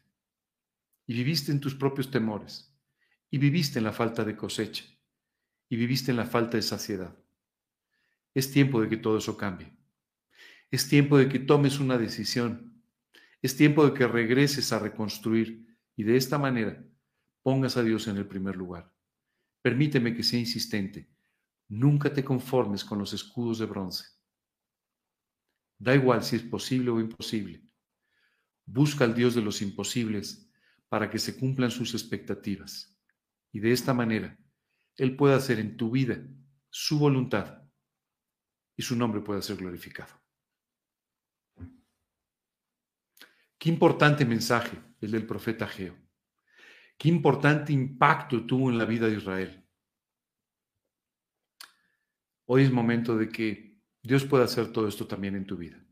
Y viviste en tus propios temores, y viviste en la falta de cosecha, y viviste en la falta de saciedad. Es tiempo de que todo eso cambie. Es tiempo de que tomes una decisión. Es tiempo de que regreses a reconstruir y de esta manera pongas a Dios en el primer lugar. Permíteme que sea insistente Nunca te conformes con los escudos de bronce. Da igual si es posible o imposible. Busca al Dios de los imposibles para que se cumplan sus expectativas. Y de esta manera, Él pueda hacer en tu vida su voluntad y su nombre pueda ser glorificado. Qué importante mensaje el del profeta Geo. Qué importante impacto tuvo en la vida de Israel. Hoy es momento de que Dios pueda hacer todo esto también en tu vida.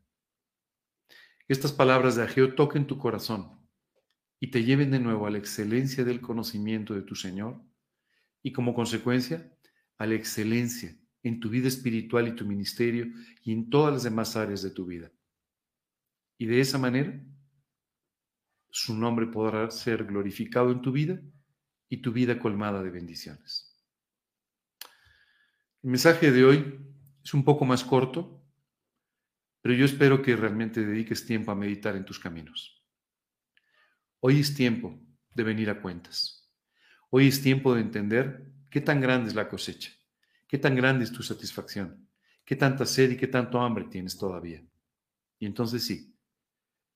Estas palabras de Ageo toquen tu corazón y te lleven de nuevo a la excelencia del conocimiento de tu Señor y como consecuencia a la excelencia en tu vida espiritual y tu ministerio y en todas las demás áreas de tu vida. Y de esa manera su nombre podrá ser glorificado en tu vida y tu vida colmada de bendiciones. El mensaje de hoy es un poco más corto, pero yo espero que realmente dediques tiempo a meditar en tus caminos. Hoy es tiempo de venir a cuentas. Hoy es tiempo de entender qué tan grande es la cosecha, qué tan grande es tu satisfacción, qué tanta sed y qué tanto hambre tienes todavía. Y entonces sí,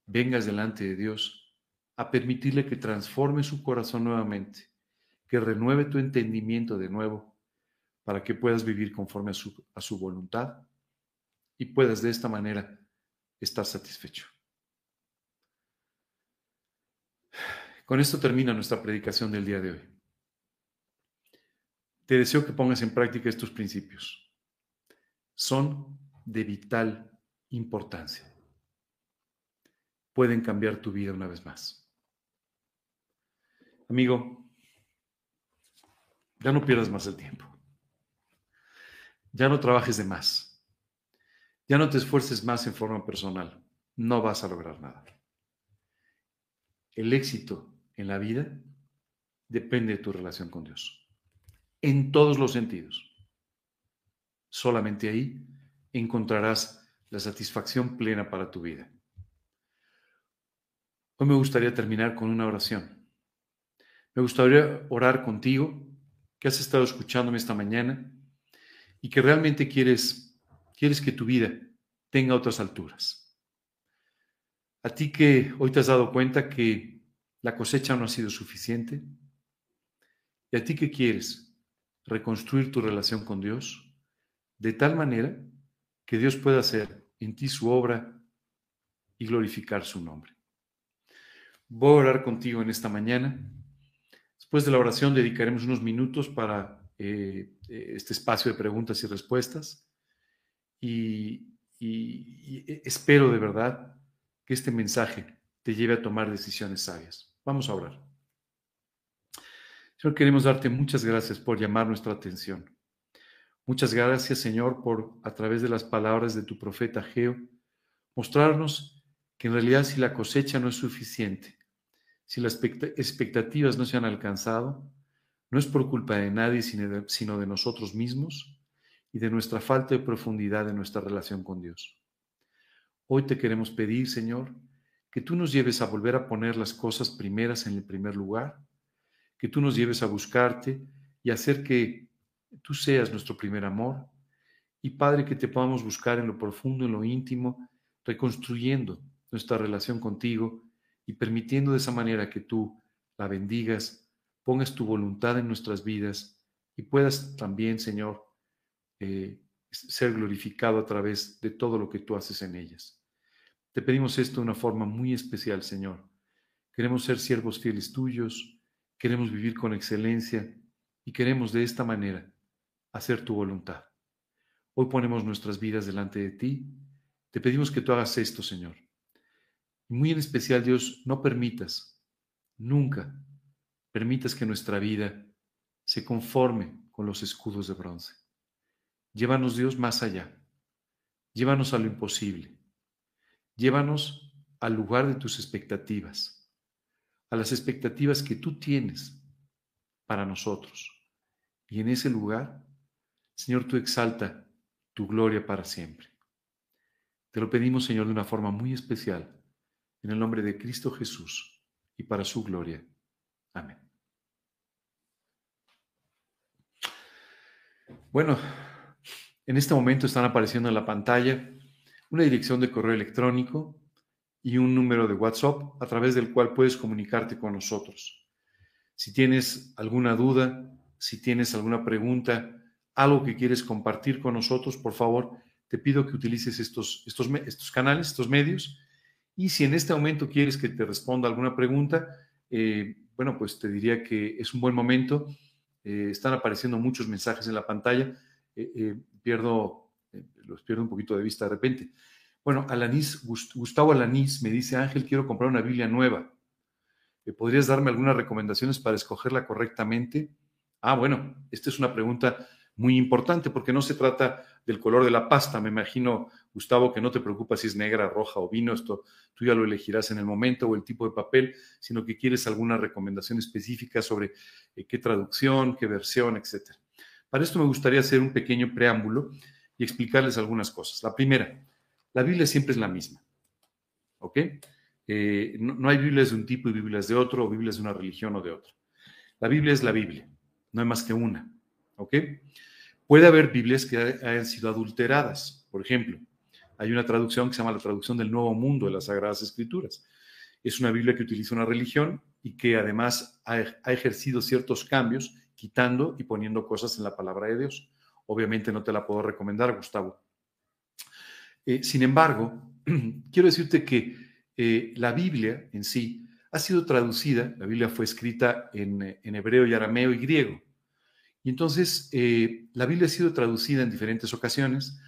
vengas delante de Dios a permitirle que transforme su corazón nuevamente, que renueve tu entendimiento de nuevo, para que puedas vivir conforme a su, voluntad y puedas de esta manera estar satisfecho. Con esto termina nuestra predicación del día de hoy. Te deseo que pongas en práctica estos principios. Son de vital importancia. Pueden cambiar tu vida una vez más. Amigo, ya no pierdas más el tiempo. Ya no trabajes de más. Ya no te esfuerces más en forma personal. No vas a lograr nada. El éxito en la vida depende de tu relación con Dios. En todos los sentidos. Solamente ahí encontrarás la satisfacción plena para tu vida. Hoy me gustaría terminar con una oración. Me gustaría orar contigo, que has estado escuchándome esta mañana y que realmente quieres, quieres que tu vida tenga otras alturas. A ti que hoy te has dado cuenta que la cosecha no ha sido suficiente y a ti que quieres reconstruir tu relación con Dios de tal manera que Dios pueda hacer en ti su obra y glorificar su nombre. Voy a orar contigo en esta mañana Después de la oración dedicaremos unos minutos para eh, eh, este espacio de preguntas y respuestas y, espero de verdad que este mensaje te lleve a tomar decisiones sabias. Vamos a orar. Señor, queremos darte muchas gracias por llamar nuestra atención. Muchas gracias, Señor, por a través de las palabras de tu profeta Geo, mostrarnos que en realidad si la cosecha no es suficiente, si las expectativas no se han alcanzado, no es por culpa de nadie, sino de nosotros mismos y de nuestra falta de profundidad en nuestra relación con Dios. Hoy te queremos pedir, Señor, que tú nos lleves a volver a poner las cosas primeras en el primer lugar, que tú nos lleves a buscarte y hacer que tú seas nuestro primer amor. Y Padre, que te podamos buscar en lo profundo, en lo íntimo, reconstruyendo nuestra relación contigo y permitiendo de esa manera que tú la bendigas, pongas tu voluntad en nuestras vidas y puedas también, Señor, eh, ser glorificado a través de todo lo que tú haces en ellas. Te pedimos esto de una forma muy especial, Señor. Queremos ser siervos fieles tuyos, queremos vivir con excelencia y queremos de esta manera hacer tu voluntad. Hoy ponemos nuestras vidas delante de ti. Te pedimos que tú hagas esto, Señor muy en especial, Dios, no permitas, nunca permitas que nuestra vida se conforme con los escudos de bronce. Llévanos, Dios, más allá. Llévanos a lo imposible. Llévanos al lugar de tus expectativas, a las expectativas que tú tienes para nosotros. Y en ese lugar, Señor, tú exalta tu gloria para siempre. Te lo pedimos, Señor, de una forma muy especial en el nombre de Cristo Jesús y para su gloria. Amén. Bueno, en este momento están apareciendo en la pantalla una dirección de correo electrónico y un número de WhatsApp a través del cual puedes comunicarte con nosotros. Si tienes alguna duda, si tienes alguna pregunta, algo que quieres compartir con nosotros, por favor, te pido que utilices estos, estos, estos canales, estos medios. Y si en este momento quieres que te responda alguna pregunta, eh, bueno, pues te diría que es un buen momento. Eh, están apareciendo muchos mensajes en la pantalla. Eh, pierdo, los pierdo un poquito de vista de repente. Bueno, Alanis, Gustavo Alanis me dice, Ángel, quiero comprar una Biblia nueva. ¿Podrías darme algunas recomendaciones para escogerla correctamente? Ah, bueno, esta es una pregunta muy importante porque no se trata del color de la pasta. Me imagino, Gustavo, que no te preocupa si es negra, roja o vino, esto tú ya lo elegirás en el momento o el tipo de papel, sino que quieres alguna recomendación específica sobre eh, qué traducción, qué versión, etc. Para esto me gustaría hacer un pequeño preámbulo y explicarles algunas cosas. La primera, la Biblia siempre es la misma. ¿Ok? Eh, no, no, hay Biblias de un tipo y Biblias de otro, o Biblias de una religión o de otra. La Biblia es la Biblia, no hay más que una. ¿Ok? Puede haber Biblias que hayan sido adulteradas. Por ejemplo, hay una traducción que se llama la traducción del Nuevo Mundo de las Sagradas Escrituras. Es una Biblia que utiliza una religión y que además ha, ejercido ciertos cambios, quitando y poniendo cosas en la palabra de Dios. Obviamente no te la puedo recomendar, Gustavo. Eh, sin embargo, (clears throat) quiero decirte que eh, la Biblia en sí ha sido traducida, la Biblia fue escrita en, hebreo y arameo y griego. Y entonces eh, la Biblia ha sido traducida en diferentes ocasiones.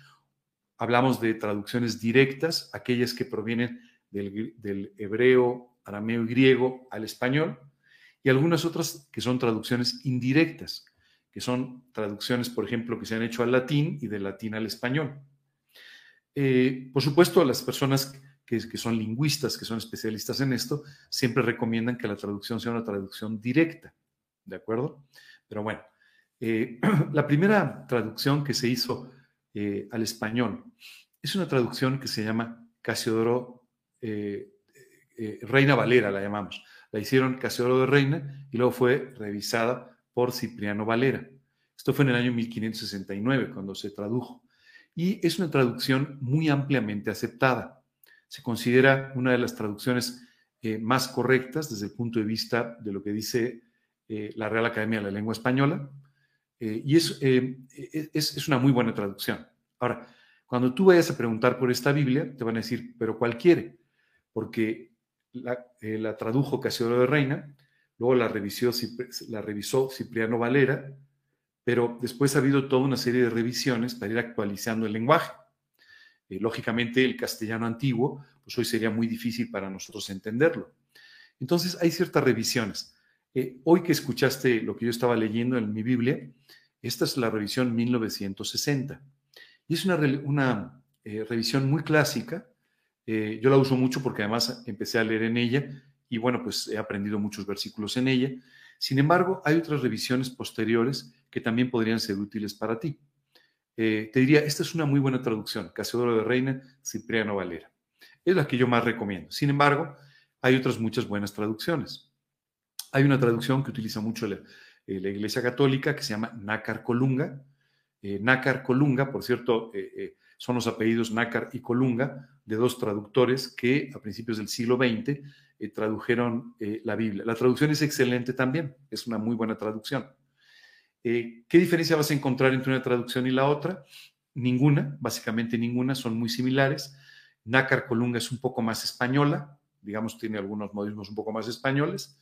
Hablamos de traducciones directas, aquellas que provienen del, hebreo, arameo y griego al español, y algunas otras que son traducciones indirectas, que son traducciones, por ejemplo, que se han hecho al latín y del latín al español. Eh, por supuesto, las personas que, son lingüistas, que son especialistas en esto, siempre recomiendan que la traducción sea una traducción directa, ¿de acuerdo? Pero bueno, eh, (clears throat) la primera traducción que se hizo eh, al español es una traducción que se llama Casiodoro, Reina Valera, la llamamos. La hicieron Casiodoro de Reina y luego fue revisada por Cipriano Valera. Esto fue en el año 1569 cuando se tradujo y es una traducción muy ampliamente aceptada. Se considera una de las traducciones eh, más correctas desde el punto de vista de lo que dice eh, la Real Academia de la Lengua Española eh, y es, es, una muy buena traducción. Ahora, cuando tú vayas a preguntar por esta Biblia, te van a decir, pero ¿cuál quiere? Porque la, la tradujo Casiodoro de Reina, luego la, revisó, la revisó Cipriano Valera, pero después ha habido toda una serie de revisiones para ir actualizando el lenguaje. Eh, lógicamente, el castellano antiguo, pues hoy sería muy difícil para nosotros entenderlo. Entonces, hay ciertas revisiones. Eh, hoy que escuchaste lo que yo estaba leyendo en mi Biblia, esta es la revisión 1960. Y es una, eh, revisión muy clásica. yo la uso mucho porque además empecé a leer en ella y bueno, pues he aprendido muchos versículos en ella. Sin embargo, hay otras revisiones posteriores que también podrían ser útiles para ti. Eh, te diría, esta es una muy buena traducción, Casiodoro de Reina, Cipriano Valera. Es la que yo más recomiendo. Sin embargo, hay otras muchas buenas traducciones. Hay una traducción que utiliza mucho la, eh, Iglesia Católica que se llama Nácar Colunga. Eh, Nácar Colunga, por cierto, son los apellidos Nácar y Colunga de dos traductores que a principios del siglo XX tradujeron la Biblia. La traducción es excelente también, es una muy buena traducción. Eh, ¿Qué diferencia vas a encontrar entre una traducción y la otra? Ninguna, básicamente ninguna, son muy similares. Nácar Colunga es un poco más española, digamos, tiene algunos modismos un poco más españoles.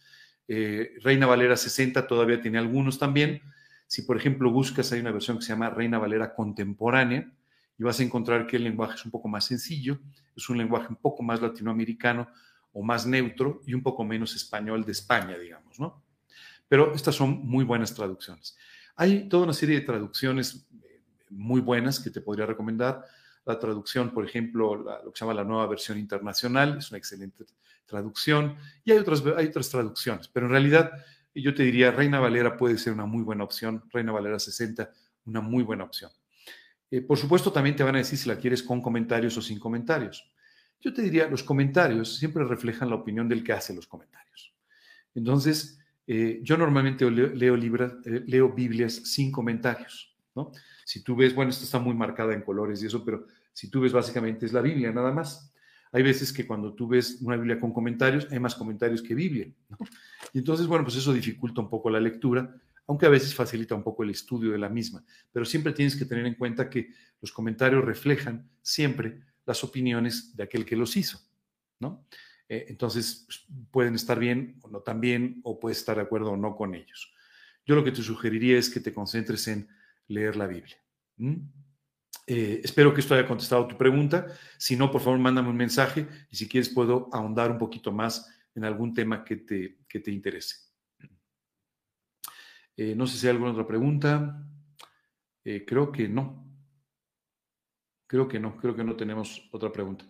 Eh, Reina Valera 60 todavía tiene algunos también. Si, por ejemplo, buscas, hay una versión que se llama Reina Valera Contemporánea y vas a encontrar que el lenguaje es un poco más sencillo, es un lenguaje un poco más latinoamericano o más neutro y un poco menos español de España, digamos, ¿no? Pero estas son muy buenas traducciones. Hay toda una serie de traducciones eh, muy buenas que te podría recomendar. La traducción, por ejemplo, lo que se llama la nueva versión internacional, es una excelente traducción. Y hay otras, hay otras traducciones, pero en realidad yo te diría, Reina Valera puede ser una muy buena opción. Reina Valera 60, una muy buena opción. Eh, por supuesto, también te van a decir si la quieres con comentarios o sin comentarios. Yo te diría, los comentarios siempre reflejan la opinión del que hace los comentarios. Entonces, eh, yo normalmente leo, eh, leo Biblias sin comentarios, ¿no? Si tú ves, bueno, esto está muy marcada en colores y eso, pero si tú ves básicamente es la Biblia nada más. Hay veces que cuando tú ves una Biblia con comentarios, hay más comentarios que Biblia. Y entonces, bueno, pues eso dificulta un poco la lectura, aunque a veces facilita un poco el estudio de la misma. Pero siempre tienes que tener en cuenta que los comentarios reflejan siempre las opiniones de aquel que los hizo, ¿no? Eh, entonces, pues, pueden estar bien o no tan bien, o puedes estar de acuerdo o no con ellos. Yo lo que te sugeriría es que te concentres en leer la Biblia. Eh, espero que esto haya contestado tu pregunta. Si no, por favor, mándame un mensaje y si quieres puedo ahondar un poquito más en algún tema que te, que te interese. Eh, no sé si hay alguna otra pregunta. creo que no. Creo que no, creo que no tenemos otra pregunta.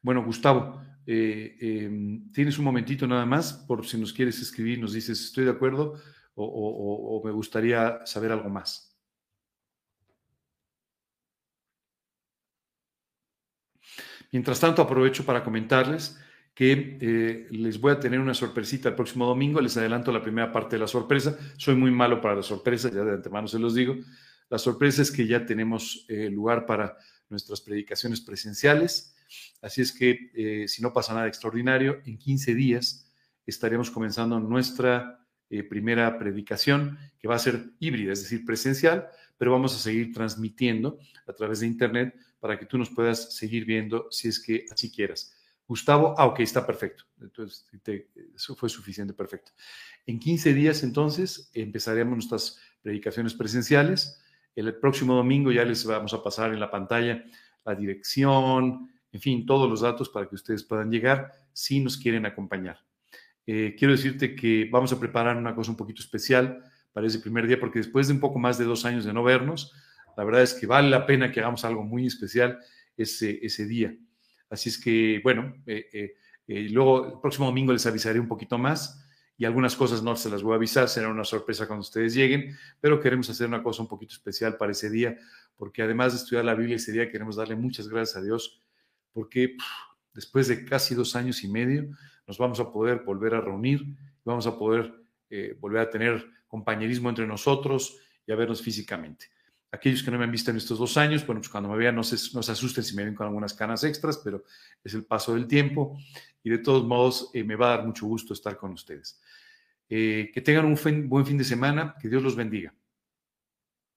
Bueno, Gustavo, eh, em, tienes un momentito nada más por si nos quieres escribir, nos dices estoy de acuerdo o, me gustaría saber algo más. Mientras tanto, aprovecho para comentarles que eh, les voy a tener una sorpresita el próximo domingo. Les adelanto la primera parte de la sorpresa. Soy muy malo para las sorpresas, ya de antemano se los digo. La sorpresa es que ya tenemos eh, lugar para nuestras predicaciones presenciales. Así es que eh, si no pasa nada extraordinario, en 15 días estaremos comenzando nuestra eh, primera predicación, que va a ser híbrida, es decir, presencial, pero vamos a seguir transmitiendo a través de Internet para que tú nos puedas seguir viendo si es que así quieras. Gustavo, ah, ok, está perfecto. Entonces, eso fue suficiente, perfecto. En 15 días, entonces, empezaremos nuestras predicaciones presenciales. El próximo domingo ya les vamos a pasar en la pantalla la dirección, en fin, todos los datos para que ustedes puedan llegar si nos quieren acompañar. Eh, quiero decirte que vamos a preparar una cosa un poquito especial para ese primer día, porque después de un poco más de dos años de no vernos, la verdad es que vale la pena que hagamos algo muy especial ese, ese día. Así es que, bueno, eh, eh, luego el próximo domingo les avisaré un poquito más y algunas cosas no se las voy a avisar, será una sorpresa cuando ustedes lleguen, pero queremos hacer una cosa un poquito especial para ese día, porque además de estudiar la Biblia ese día queremos darle muchas gracias a Dios, porque después de casi dos años y medio nos vamos a poder volver a reunir, vamos a poder eh, volver a tener compañerismo entre nosotros y a vernos físicamente. Aquellos que no me han visto en estos dos años, bueno, pues cuando me vean no se, no se asusten si me ven con algunas canas extras, pero es el paso del tiempo y de todos modos eh, me va a dar mucho gusto estar con ustedes. Eh, que tengan un buen fin de semana, que Dios los bendiga.